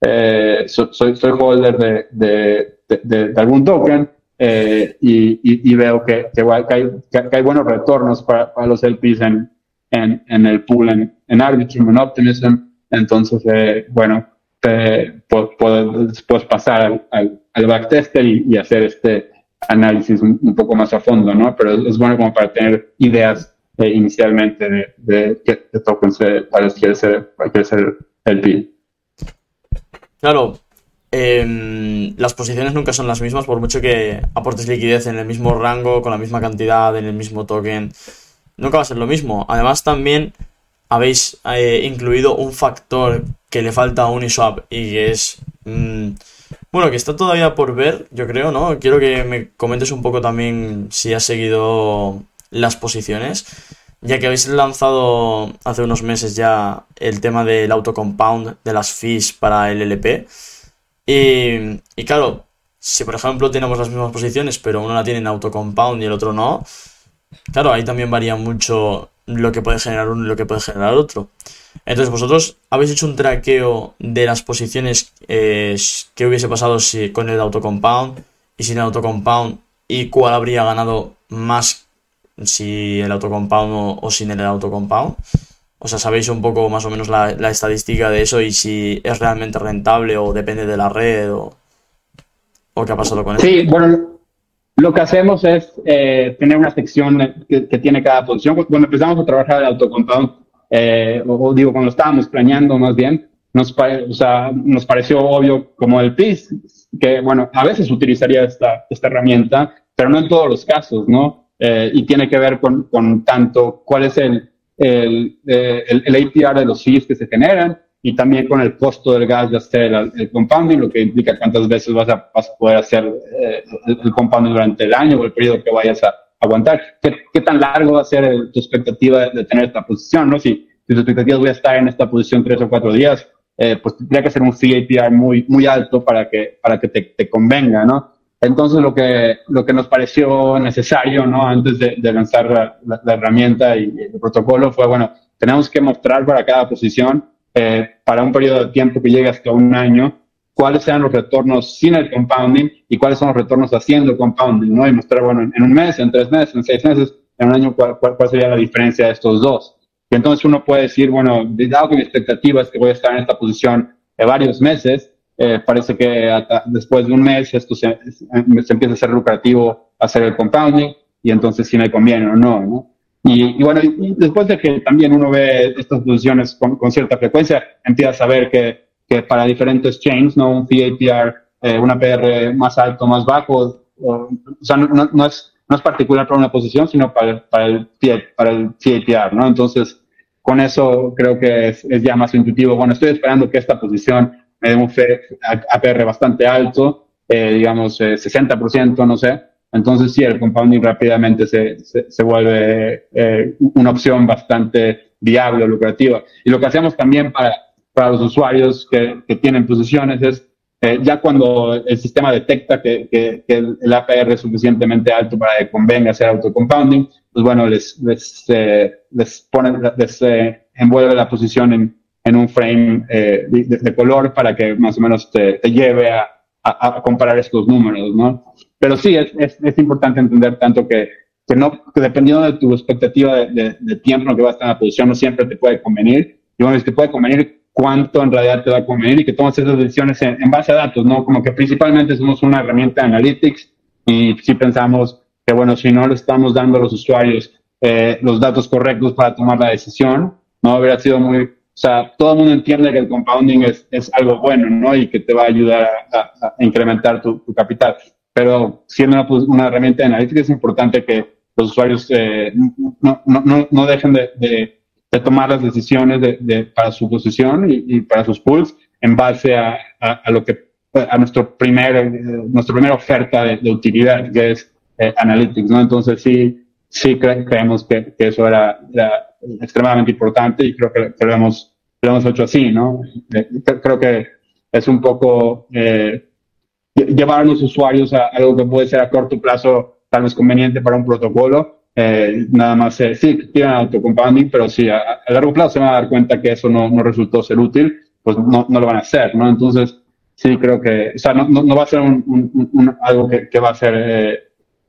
eh, soy, soy holder de, de, de, algún token eh, y, y, veo que, que, hay, que, hay, buenos retornos para, para los LPs en, en, el pool, en, en Arbitrum, en Optimism. Entonces, eh, bueno, puedes, puedes pasar al, al, backtester y, hacer este análisis un, poco más a fondo, ¿no? Pero es, bueno como para tener ideas eh, inicialmente de, qué tokens para quiere ser, quiere ser LP. Claro, em, las posiciones nunca son las mismas, por mucho que aportes liquidez en el mismo rango, con la misma cantidad, en el mismo token. Nunca va a ser lo mismo. Además, también habéis eh, incluido un factor que le falta a Uniswap y que es... Mm, bueno, que está todavía por ver, yo creo, ¿no? Quiero que me comentes un poco también si has seguido las posiciones, ya que habéis lanzado hace unos meses ya el tema del autocompound de las fees para el LP. Y, y claro, si por ejemplo tenemos las mismas posiciones, pero uno la tiene en autocompound y el otro no, claro, ahí también varía mucho lo que puede generar uno y lo que puede generar otro. Entonces, vosotros habéis hecho un traqueo de las posiciones eh, que hubiese pasado si, con el autocompound y sin el autocompound y cuál habría ganado más si el autocompound o, o sin el autocompound. O sea, sabéis un poco más o menos la, estadística de eso y si es realmente rentable o depende de la red o, o qué ha pasado con eso. Sí, bueno, lo que hacemos es eh, tener una sección que, tiene cada posición. Cuando empezamos a trabajar el autocompound, eh, o, digo, cuando estábamos planeando más bien, nos, o sea, nos pareció obvio como el PIS, que bueno, a veces utilizaría esta, esta herramienta, pero no en todos los casos, ¿no? Eh, y tiene que ver con, con tanto cuál es el, el, eh, el, el, APR de los fees que se generan y también con el costo del gas de hacer el, compounding, lo que implica cuántas veces vas a, vas a poder hacer eh, el, compounding durante el año o el periodo que vayas a aguantar. ¿Qué, qué tan largo va a ser tu expectativa de, tener esta posición? ¿no? Si, si tu expectativa voy a estar en esta posición tres o cuatro días, eh, pues tendría que ser un fee APR muy, muy alto para que, para que te, te convenga, ¿no? Entonces, lo que, lo que nos pareció necesario, ¿no? Antes de, de lanzar la, la, herramienta y el protocolo fue, bueno, tenemos que mostrar para cada posición, eh, para un periodo de tiempo que llegue hasta un año, cuáles sean los retornos sin el compounding y cuáles son los retornos haciendo compounding, ¿no? Y mostrar, bueno, en un mes, en tres meses, en seis meses, en un año, cuál, cuál, cuál sería la diferencia de estos dos. Y entonces uno puede decir, bueno, dado que mi expectativa es que voy a estar en esta posición de varios meses, eh, parece que después de un mes esto se, se, empieza a ser lucrativo hacer el compounding y entonces si me conviene o no, ¿no? Y, y bueno, y después de que también uno ve estas posiciones con, con, cierta frecuencia, empieza a saber que, que para diferentes chains, ¿no? Un PAPR, eh, un APR más alto, más bajo, o, o sea, no, no, es, no es particular para una posición, sino para, para el, para el PAPR, ¿no? Entonces, con eso creo que es, es ya más intuitivo. Bueno, estoy esperando que esta posición dé un APR bastante alto, eh, digamos eh, 60%, no sé. Entonces sí, el compounding rápidamente se, se, se vuelve eh, una opción bastante viable o lucrativa. Y lo que hacemos también para, para los usuarios que, que tienen posiciones es, eh, ya cuando el sistema detecta que, que, que el, APR es suficientemente alto para que convenga hacer autocompounding, pues bueno, les, les, eh, les pone, les envuelve la posición en, en un frame eh, de, de, color para que más o menos te, te lleve a, a, a, comparar estos números, ¿no? Pero sí, es, es, es importante entender tanto que, que, no, que dependiendo de tu expectativa de, de, de tiempo en lo que vas a estar en la posición, no siempre te puede convenir. Y bueno, que te puede convenir cuánto en realidad te va a convenir y que tomas esas decisiones en, en base a datos, ¿no? Como que principalmente somos una herramienta de analytics y si pensamos que, bueno, si no le estamos dando a los usuarios eh, los datos correctos para tomar la decisión, no habría sido muy, o sea, todo el mundo entiende que el compounding es, es algo bueno, ¿no? Y que te va a ayudar a, a, a incrementar tu, tu, capital. Pero siendo una, una, herramienta de analítica es importante que los usuarios eh, no, no, no, dejen de, de, de, tomar las decisiones de, de, para su posición y, y, para sus pools en base a, a lo que a nuestro primer, eh, nuestra primera oferta de, utilidad, que es eh, Analytics, ¿no? Entonces sí, sí cre creemos que, que eso era, era, extremadamente importante y creo que, que lo, hemos, lo hemos hecho así, ¿no? Eh, creo que es un poco eh, llevar a los usuarios a algo que puede ser a corto plazo tal vez conveniente para un protocolo, eh, nada más eh, sí, tienen autocompounding, pero sí, a, a, largo plazo se van a dar cuenta que eso no, no resultó ser útil, pues no, no lo van a hacer, ¿no? Entonces, sí creo que, o sea, no, no, no va a ser un, un, un, algo que, que, va a ser eh,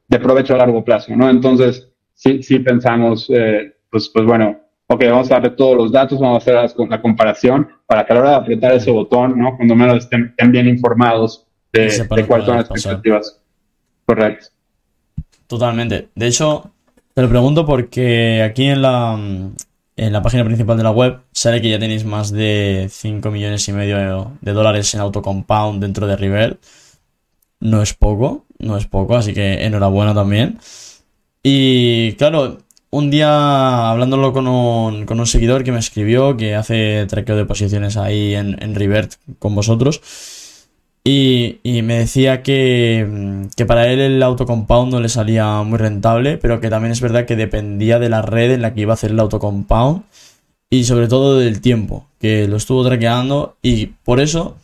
de provecho a largo plazo, ¿no? Entonces, sí, sí pensamos, eh, pues, pues bueno, ok, vamos a darle todos los datos, vamos a hacer la, la, comparación para que a la hora de apretar ese botón, ¿no? Cuando menos estén, estén bien informados de, de cuáles son las expectativas. Correcto. Totalmente. De hecho, te lo pregunto porque aquí en la, en la página principal de la web sale que ya tenéis más de 5 millones y medio de dólares en autocompound dentro de River. No es poco, no es poco, así que enhorabuena también. Y claro, un día hablándolo con un, con un seguidor que me escribió, que hace traqueo de posiciones ahí en, en Revert con vosotros, y, y me decía que, que, para él el autocompound no le salía muy rentable, pero que también es verdad que dependía de la red en la que iba a hacer el autocompound y sobre todo del tiempo, que lo estuvo traqueando y por eso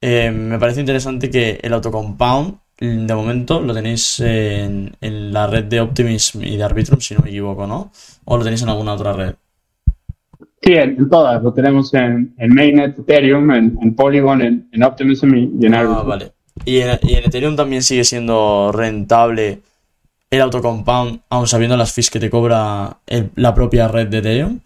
eh, me parece interesante que el autocompound de momento lo tenéis en, en, la red de Optimism y de Arbitrum, si no me equivoco, ¿no? ¿O lo tenéis en alguna otra red? Sí, en, todas. Lo tenemos en, en Mainnet, Ethereum, en, Polygon, en, Optimism y, en Arbitrum. Ah, vale. ¿Y en, ¿Y en Ethereum también sigue siendo rentable el autocompound, aun sabiendo las fees que te cobra el, la propia red de Ethereum?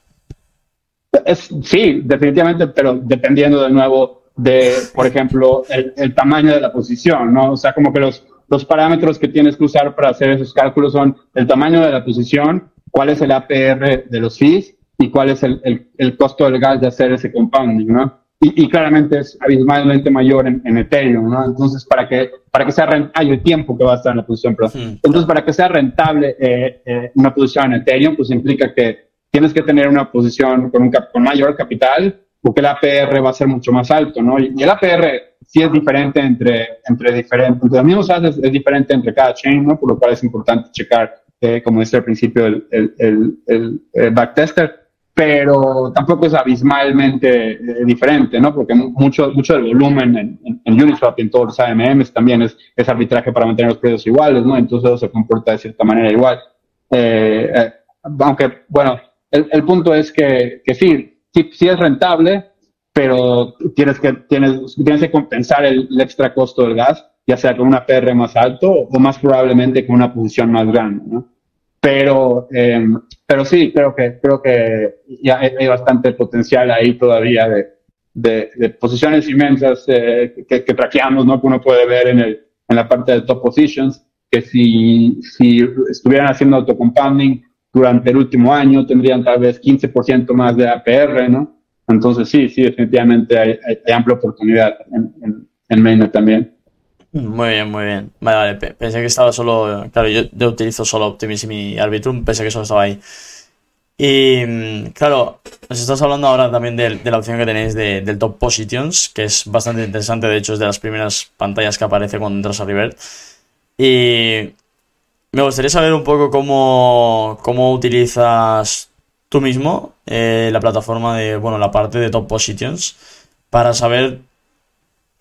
Es, sí, definitivamente, pero dependiendo de nuevo de, por ejemplo, el, el, tamaño de la posición, ¿no? O sea, como que los, los parámetros que tienes que usar para hacer esos cálculos son el tamaño de la posición, cuál es el APR de los fees y cuál es el, el, el costo del gas de hacer ese compounding, ¿no? Y, y claramente es abismalmente mayor en, en, Ethereum, ¿no? Entonces, para que, para que sea rentable, hay el tiempo que va a estar en la posición, pero, hmm. entonces, para que sea rentable eh, eh, una posición en Ethereum, pues implica que tienes que tener una posición con, un con mayor capital, porque el APR va a ser mucho más alto, ¿no? Y, el APR sí es diferente entre, entre diferentes, entre los mismos es, es, diferente entre cada chain, ¿no? Por lo cual es importante checar, eh, como decía al principio, el, el, el, el, backtester, pero tampoco es abismalmente eh, diferente, ¿no? Porque mucho, mucho del volumen en, en, Uniswap y en todos los AMMs también es, es arbitraje para mantener los precios iguales, ¿no? Entonces se comporta de cierta manera igual. Eh, eh aunque, bueno, el, punto es que, que sí, sí, es rentable, pero tienes que, tienes, tienes que compensar el, extra costo del gas, ya sea con una PR más alto o más probablemente con una posición más grande, ¿no? Pero, eh, pero sí, creo que, creo que ya hay, bastante potencial ahí todavía de, de, de posiciones inmensas eh, que, que, traqueamos, ¿no? Que uno puede ver en, el, en la parte de top positions, que si, si estuvieran haciendo autocompounding, durante el último año tendrían tal vez 15% más de APR, ¿no? Entonces sí, sí, definitivamente hay, hay, amplia oportunidad en, en, en, Mainnet también. Muy bien, muy bien. Vale, vale, pensé que estaba solo, claro, yo, utilizo solo Optimism y Arbitrum, pensé que solo estaba ahí. Y mm, claro, nos estás hablando ahora también de, de la opción que tenéis de, del Top Positions, que es bastante interesante, de hecho es de las primeras pantallas que aparece cuando entras a River. Y me gustaría saber un poco cómo, cómo utilizas tú mismo eh, la plataforma de, bueno, la parte de Top Positions para saber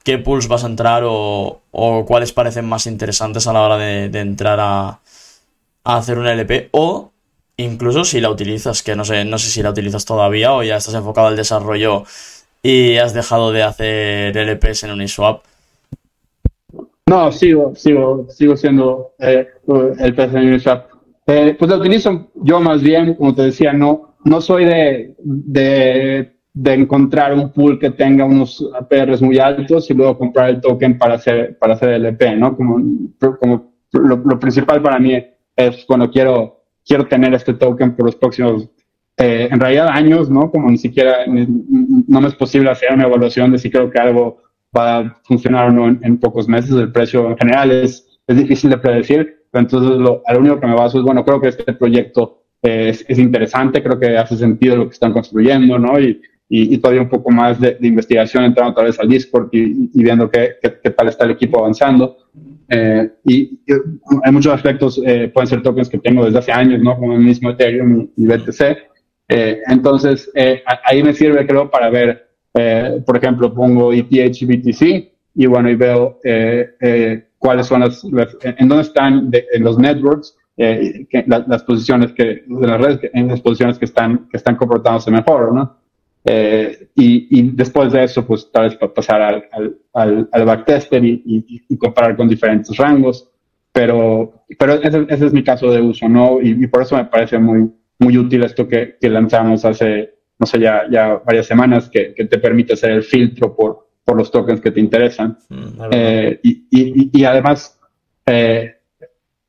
qué pools vas a entrar o, cuáles parecen más interesantes a la hora de, entrar a, hacer una LP o incluso si la utilizas, que no sé, no sé si la utilizas todavía o ya estás enfocado al desarrollo y has dejado de hacer LPs en Uniswap. No, sigo, sigo, sigo siendo eh, el en Uniswap. Eh, pues lo utilizo yo más bien, como te decía, no, no soy de, de, de, encontrar un pool que tenga unos APRs muy altos y luego comprar el token para hacer, para hacer el EP, ¿no? Como, como lo, lo principal para mí es cuando quiero, quiero tener este token por los próximos, eh, en realidad años, ¿no? Como ni siquiera, no me es posible hacer una evaluación de si creo que algo va a funcionar o no en, pocos meses. El precio en general es, es difícil de predecir, entonces lo, lo único que me baso es, bueno, creo que este proyecto es, es, interesante, creo que hace sentido lo que están construyendo, ¿no? Y, y, y todavía un poco más de, de, investigación entrando otra vez al Discord y, y viendo qué, qué, qué, tal está el equipo avanzando. Eh, y, en muchos aspectos eh, pueden ser tokens que tengo desde hace años, ¿no? Como el mismo Ethereum y BTC. Eh, entonces, eh, ahí me sirve, creo, para ver eh, por ejemplo, pongo ETH y BTC y bueno, y veo eh, eh, cuáles son las, las, en dónde están de, en los networks eh, que, la, las posiciones que, de las redes, que, en las posiciones que están, que están comportándose mejor, ¿no? Eh, y, y, después de eso, pues tal vez pasar al, al, al, al backtester y, y, y, comparar con diferentes rangos. Pero, pero ese, ese, es mi caso de uso, ¿no? Y, por eso me parece muy, muy útil esto que, que lanzamos hace, no sé, ya, ya varias semanas que, que, te permite hacer el filtro por, por los tokens que te interesan. Mm, eh, y, y, y, además, eh,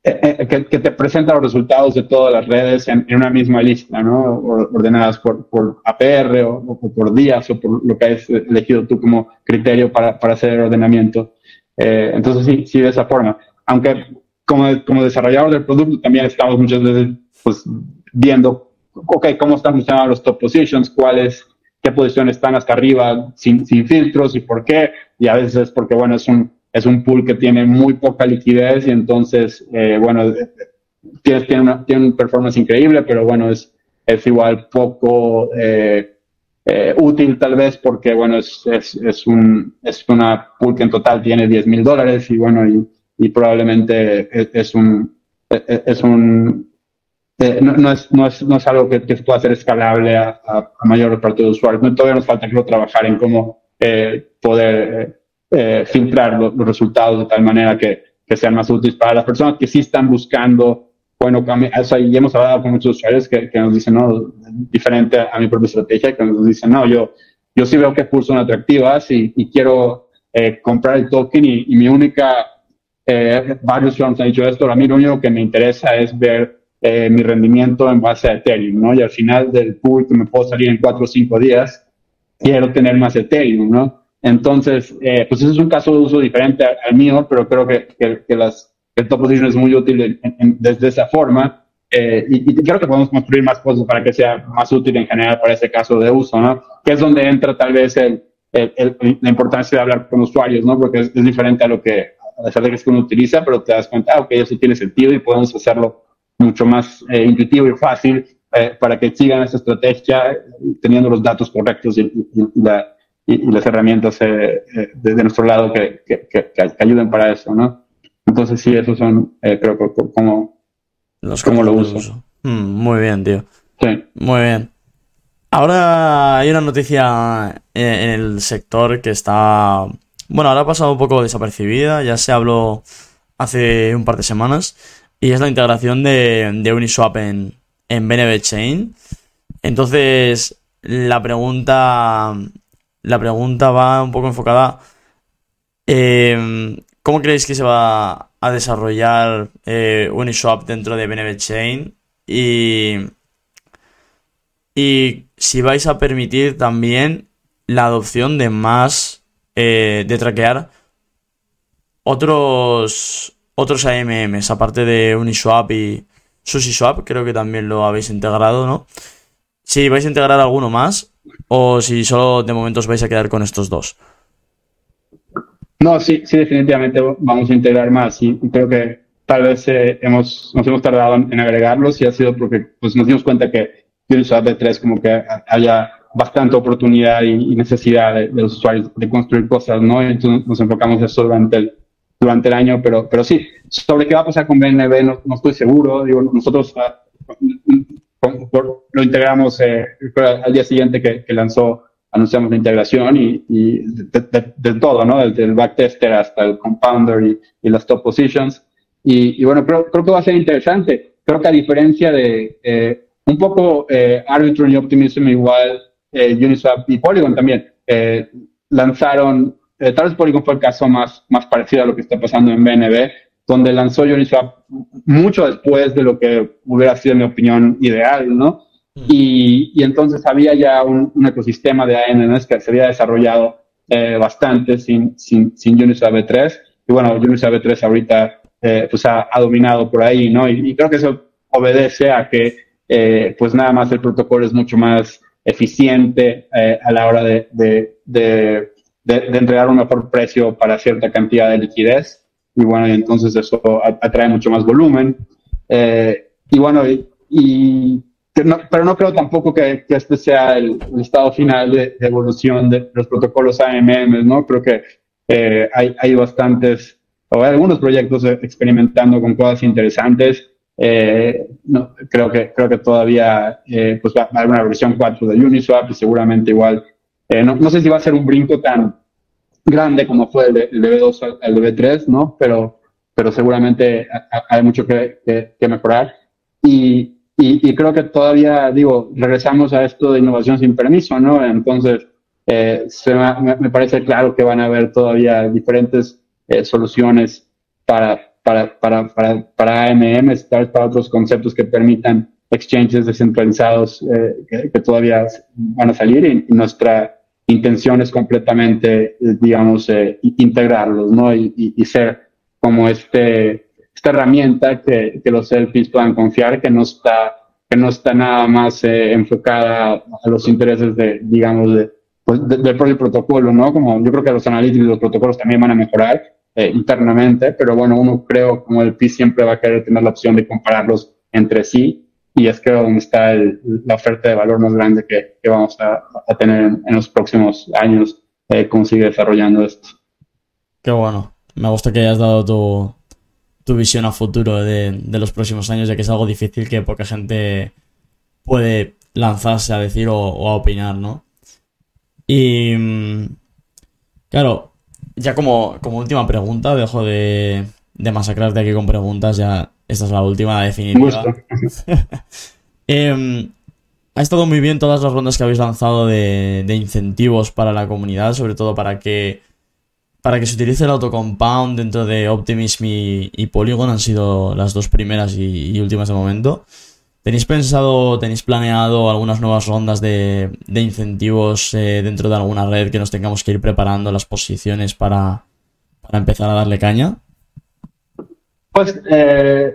eh, eh, que, que, te presenta los resultados de todas las redes en, en una misma lista, ¿no? Ordenadas por, por APR o, o, por días o por lo que has elegido tú como criterio para, para hacer el ordenamiento. Eh, entonces, sí, sí, de esa forma. Aunque como, como desarrollador del producto también estamos muchas veces, pues, viendo, ok, cómo están funcionando los top positions, cuáles, qué posiciones están hasta arriba sin, filtros y por qué. Y a veces porque, bueno, es un, es un pool que tiene muy poca liquidez y entonces, eh, bueno, tiene, tiene, tiene un performance increíble, pero bueno, es, es igual poco eh, eh, útil tal vez porque, bueno, es, es, es, un, es una pool que en total tiene 10 mil dólares y bueno, y probablemente es, un, es un eh, no, no, es, no, es, no es algo que, que pueda hacer escalable a, mayor parte de usuarios. Todavía nos falta creo, trabajar en cómo eh, poder eh, filtrar los, resultados de tal manera que, que, sean más útiles para las personas que sí están buscando, bueno, o sea, y hemos hablado con muchos usuarios que, que, nos dicen, no, diferente a mi propia estrategia, que nos dicen, no, yo, yo sí veo que pools son atractivas y, y quiero eh, comprar el token y, y mi única, eh, varios usuarios han dicho esto, a mí lo único que me interesa es ver eh, mi rendimiento en base a Ethereum, ¿no? Y al final del pool que me puedo salir en cuatro o cinco días, quiero tener más Ethereum, ¿no? Entonces, eh, pues ese es un caso de uso diferente al, mío, pero creo que, que, que las, el top position es muy útil en, en, desde esa forma. Eh, y, y, creo que podemos construir más cosas para que sea más útil en general para ese caso de uso, ¿no? Que es donde entra tal vez el, el, el, la importancia de hablar con usuarios, ¿no? Porque es, es diferente a lo que, a las estrategias que uno utiliza, pero te das cuenta, ah, ok, eso tiene sentido y podemos hacerlo mucho más eh, intuitivo y fácil eh, para que sigan esa estrategia teniendo los datos correctos y, y, y, la, y las herramientas eh, eh, de, de, nuestro lado que, que, que, que, ayuden para eso, ¿no? Entonces sí, esos son, eh, creo que como, los como lo uso. uso. Mm, muy bien, tío. Sí. Muy bien. Ahora hay una noticia en el sector que está, bueno, ahora ha pasado un poco desapercibida, ya se habló hace un par de semanas, y es la integración de, de Uniswap en, en BNB Chain. Entonces, la pregunta, la pregunta va un poco enfocada. Eh, ¿Cómo creéis que se va a desarrollar eh, Uniswap dentro de BNB Chain? Y, y si vais a permitir también la adopción de más, eh, de traquear otros, otros AMMs, aparte de Uniswap y SushiSwap, creo que también lo habéis integrado, ¿no? Si vais a integrar alguno más o si solo de momento os vais a quedar con estos dos. No, sí, sí, definitivamente vamos a integrar más y creo que tal vez eh, hemos, nos hemos tardado en agregarlos y ha sido porque pues, nos dimos cuenta que Uniswap B3 como que haya bastante oportunidad y, necesidad de, los usuarios de construir cosas, ¿no? Entonces nos enfocamos eso durante el, durante el año, pero, pero sí, sobre qué va a pasar con BNB no, no estoy seguro. Digo, nosotros uh, lo integramos eh, al día siguiente que, que, lanzó, anunciamos la integración y, y de, de, de, todo, ¿no? Desde el backtester hasta el compounder y, y las top positions. Y, y, bueno, creo, creo que va a ser interesante. Creo que a diferencia de eh, un poco eh, Arbitrum y Optimism, igual eh, Uniswap y Polygon también, eh, lanzaron eh, tal vez Polygon fue el caso más, más parecido a lo que está pasando en BNB, donde lanzó Uniswap mucho después de lo que hubiera sido, en mi opinión, ideal, ¿no? Mm. Y, y, entonces había ya un, un, ecosistema de ANNs que se había desarrollado eh, bastante sin, sin, sin Uniswap V3. Y bueno, Uniswap V3 ahorita eh, pues ha, ha, dominado por ahí, ¿no? Y, y, creo que eso obedece a que eh, pues nada más el protocolo es mucho más eficiente eh, a la hora de, de, de de, de, entregar un mejor precio para cierta cantidad de liquidez. Y bueno, y entonces eso atrae mucho más volumen. Eh, y bueno, y, pero no creo tampoco que, este sea el, el, estado final de, evolución de los protocolos AMM, ¿no? Creo que eh, hay, hay bastantes, o algunos proyectos experimentando con cosas interesantes. Eh, no, creo que creo que todavía eh, pues va a haber una versión 4 de Uniswap y seguramente igual eh, no, no, sé si va a ser un brinco tan grande como fue el de, el de B2 al, de B3, ¿no? Pero, pero seguramente hay mucho que, mejorar. Y, y, y, creo que todavía, digo, regresamos a esto de innovación sin permiso, ¿no? Entonces, eh, se me, me, parece claro que van a haber todavía diferentes eh, soluciones para, para, para, para, para AMMs, tal para otros conceptos que permitan exchanges descentralizados eh, que, que, todavía van a salir y, y nuestra intención es completamente, digamos, eh, integrarlos, ¿no? Y, y, y, ser como este, esta herramienta que, que los selfies puedan confiar, que no está que no está nada más eh, enfocada a los intereses de, digamos, de, pues, del propio protocolo, ¿no? Como yo creo que los análisis de los protocolos también van a mejorar eh, internamente, pero bueno, uno creo como el PI siempre va a querer tener la opción de compararlos entre sí y es creo donde está la oferta de valor más grande que, que vamos a, a, tener en, los próximos años, eh, cómo sigue desarrollando esto. Qué bueno. Me gusta que hayas dado tu, tu visión a futuro de, de, los próximos años, ya que es algo difícil que poca gente puede lanzarse a decir o, o a opinar, ¿no? Y mm, claro, ya como, como última pregunta, dejo de, de masacrarte aquí con preguntas, ya esta es la última definitiva. eh, ha estado muy bien todas las rondas que habéis lanzado de, de incentivos para la comunidad, sobre todo para que para que se utilice el autocompound dentro de Optimism y, Polygon han sido las dos primeras y, últimas de momento. ¿Tenéis pensado, tenéis planeado algunas nuevas rondas de, incentivos eh, dentro de alguna red que nos tengamos que ir preparando las posiciones para, empezar a darle caña? Pues eh,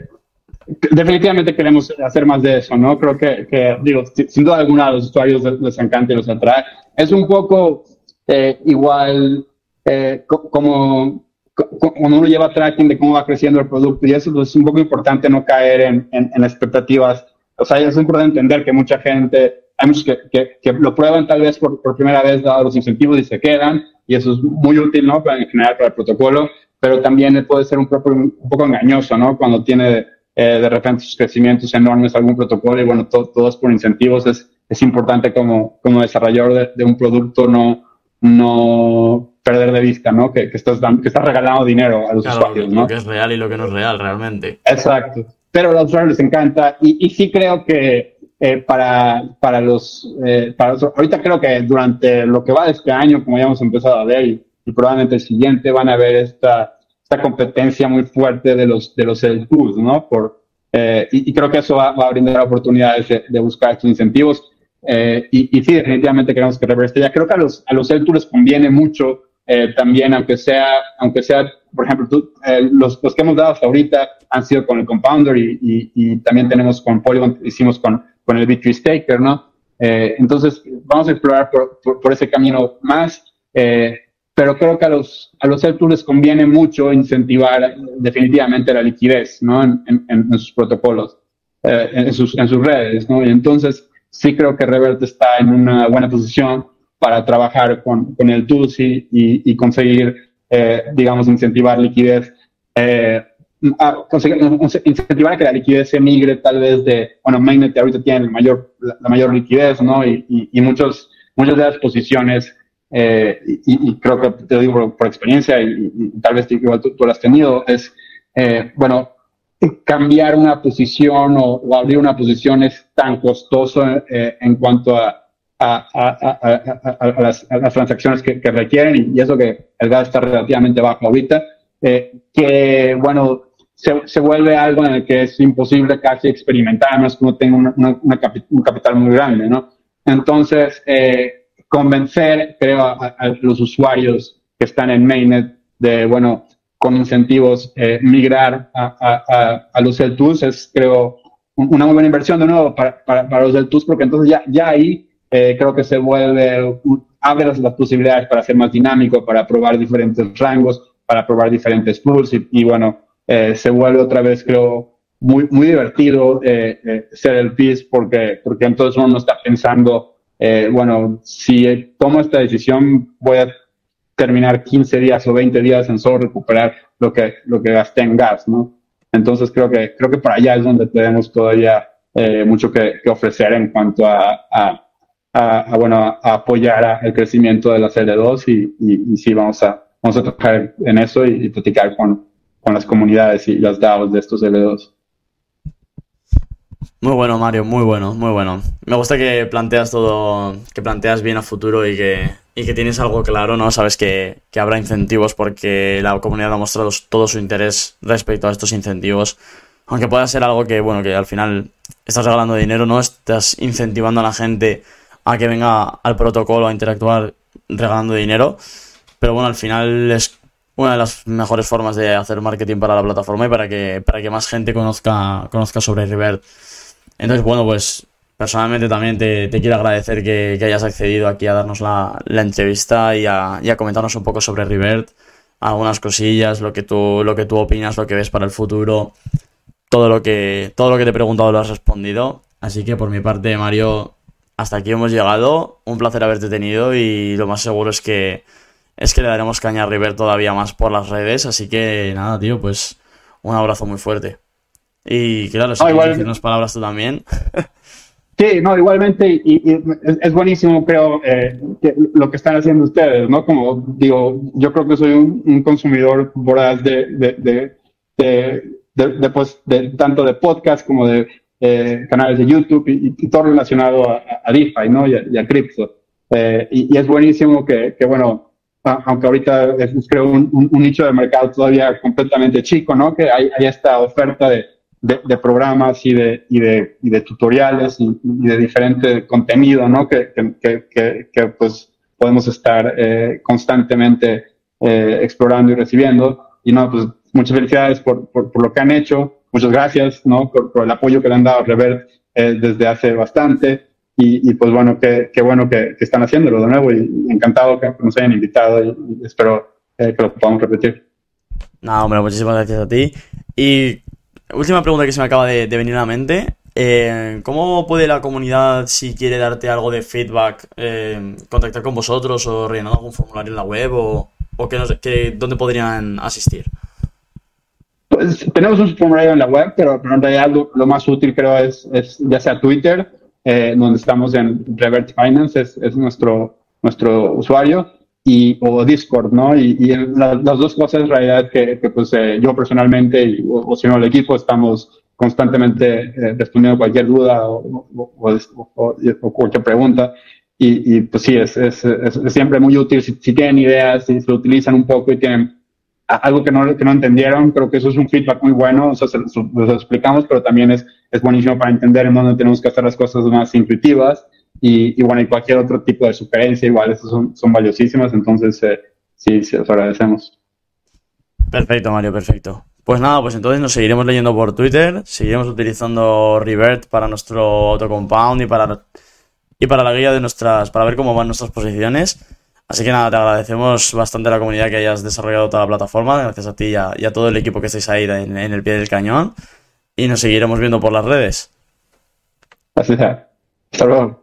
definitivamente queremos hacer más de eso, ¿no? Creo que, digo, sin duda alguna a los usuarios les, encanta y los atrae. Es un poco eh, igual eh, como cuando uno lleva tracking de cómo va creciendo el producto y eso pues, es un poco importante no caer en, expectativas. O sea, es importante entender que mucha gente, hay muchos que, lo prueban tal vez por, por, primera vez dado los incentivos y se quedan y eso es muy útil, ¿no? En general para el protocolo, pero también puede ser un, poco, un poco engañoso, ¿no? Cuando tiene eh, de repente sus crecimientos enormes algún protocolo y bueno, todo, todo es por incentivos. Es, es importante como, como desarrollador de, de un producto no, no perder de vista, ¿no? Que, que, estás, que estás regalando dinero a los usuarios, ¿no? Lo que es real y lo que no es real, realmente. Exacto. Pero a los usuarios les encanta y, y sí creo que eh, para, para, los, eh, para ahorita creo que durante lo que va de este año, como ya hemos empezado a ver, y, probablemente el siguiente, van a ver esta, esta competencia muy fuerte de los, de los tools, ¿no? Por, eh, y, y, creo que eso va, va a brindar oportunidades de, de buscar estos incentivos. Eh, y, y, sí, definitivamente queremos que reverte. Ya creo que a los, a los les conviene mucho eh, también, aunque sea, aunque sea, por ejemplo, tú, eh, los, los, que hemos dado hasta ahorita han sido con el Compounder y, y, y también tenemos con Polygon, hicimos con, con el B3 Staker, ¿no? Eh, entonces, vamos a explorar por, por, por ese camino más, eh, pero creo que a los, a los tools les conviene mucho incentivar definitivamente la liquidez, ¿no? En, en, sus protocolos, eh, en, sus, en sus redes, ¿no? Y entonces, sí creo que Revert está en una buena posición para trabajar con, con el TUSI y, y conseguir, eh, digamos, incentivar liquidez, eh, a incentivar que la liquidez se migre tal vez de, bueno, Mainnet ahorita tiene el mayor, la mayor liquidez, ¿no? Y, y, y, muchos, muchas de las posiciones, eh, y, y, creo que te lo digo por, por experiencia y, y, tal vez igual tú, tú, lo has tenido, es, eh, bueno, cambiar una posición o, o, abrir una posición es tan costoso eh, en cuanto a a, a, a, las, las, transacciones que, que requieren y, y, eso que el gas está relativamente bajo ahorita, eh, que bueno, se, se, vuelve algo en el que es imposible casi experimentar, menos que uno tenga un capital muy grande, ¿no? Entonces, eh, convencer, creo, a, los usuarios que están en Mainnet de, bueno, con incentivos, eh, migrar a, los L2 es, creo, una muy buena inversión de nuevo para, para, para los L2 porque entonces ya, ya ahí eh, creo que se vuelve, abre las, las, posibilidades para ser más dinámico, para probar diferentes rangos, para probar diferentes pools y, y bueno, eh, se vuelve otra vez, creo, muy, muy divertido eh, eh ser el PIS porque, porque entonces uno no está pensando, eh, bueno, si tomo esta decisión voy a terminar 15 días o 20 días en solo recuperar lo que, lo que gasté en gas, ¿no? Entonces creo que, creo que para allá es donde tenemos todavía eh, mucho que, ofrecer en cuanto a, a bueno, apoyar el crecimiento de la CL2 y, y, sí, vamos a, vamos a trabajar en eso y, platicar con, con, las comunidades y las DAOs de estos L2. Muy bueno, Mario, muy bueno, muy bueno. Me gusta que planteas todo, que planteas bien a futuro y que, y que tienes algo claro, ¿no? Sabes que, que habrá incentivos porque la comunidad ha mostrado todo su interés respecto a estos incentivos. Aunque pueda ser algo que, bueno, que al final estás regalando dinero, no estás incentivando a la gente a que venga al protocolo a interactuar regalando dinero. Pero bueno, al final es una de las mejores formas de hacer marketing para la plataforma y para que, para que más gente conozca, conozca sobre Revert. Entonces, bueno, pues personalmente también te, quiero agradecer que, hayas accedido aquí a darnos la, entrevista y a, comentarnos un poco sobre Rivert, algunas cosillas, lo que tú, lo que tú opinas, lo que ves para el futuro, todo lo que, todo lo que te he preguntado lo has respondido. Así que por mi parte, Mario, hasta aquí hemos llegado. Un placer haberte tenido y lo más seguro es que es que le daremos caña a River todavía más por las redes. Así que nada, tío, pues un abrazo muy fuerte. Y claro, si quieres decirnos palabras tú también. Sí, no, igualmente, y, es, buenísimo, creo, eh, lo que están haciendo ustedes, ¿no? Como digo, yo creo que soy un, consumidor voraz de, de, de, pues, de, tanto de podcast como de eh, canales de YouTube y, todo relacionado a, a, DeFi, ¿no? Y a, cripto. Eh, y, es buenísimo que, que bueno, aunque ahorita es, creo un, un, nicho de mercado todavía completamente chico, ¿no? Que hay, hay esta oferta de de, programas y de, y de, y de tutoriales y, de diferente contenido, ¿no? Que, que, que, que pues podemos estar eh, constantemente eh, explorando y recibiendo. Y no, pues muchas felicidades por, por, por, lo que han hecho. Muchas gracias, ¿no? Por, por el apoyo que le han dado a Revert eh, desde hace bastante. Y, y pues bueno, qué, qué bueno que, que, están haciéndolo de nuevo y encantado que nos hayan invitado y, espero que lo podamos repetir. No, hombre, muchísimas gracias a ti. Y Última pregunta que se me acaba de, venir a la mente. Eh, ¿Cómo puede la comunidad, si quiere darte algo de feedback, eh, contactar con vosotros o rellenar algún formulario en la web o, dónde podrían asistir? Pues tenemos un formulario en la web, pero, en realidad lo, más útil creo es, es ya sea Twitter, eh, donde estamos en Revert Finance, es, es nuestro, nuestro usuario, y, o Discord, ¿no? Y, y las dos cosas en realidad que, que pues eh, yo personalmente y, o, si no el equipo estamos constantemente eh, respondiendo cualquier duda o, o, cualquier pregunta. Y, y pues sí, es, es, es, siempre muy útil si, si, tienen ideas, si se utilizan un poco y tienen algo que no, que no entendieron, creo que eso es un feedback muy bueno, o sea, se, lo explicamos, pero también es, es buenísimo para entender en dónde tenemos que hacer las cosas más intuitivas y, bueno, y cualquier otro tipo de sugerencia, igual, esas son, son valiosísimas, entonces eh, sí, sí, os agradecemos. Perfecto, Mario, perfecto. Pues nada, pues entonces nos seguiremos leyendo por Twitter, seguiremos utilizando Revert para nuestro autocompound y para, y para la guía de nuestras, para ver cómo van nuestras posiciones. Así que nada, te agradecemos bastante a la comunidad que hayas desarrollado toda la plataforma, gracias a ti y a, todo el equipo que estáis ahí en, en, el pie del cañón. Y nos seguiremos viendo por las redes. Así sea. Hasta luego.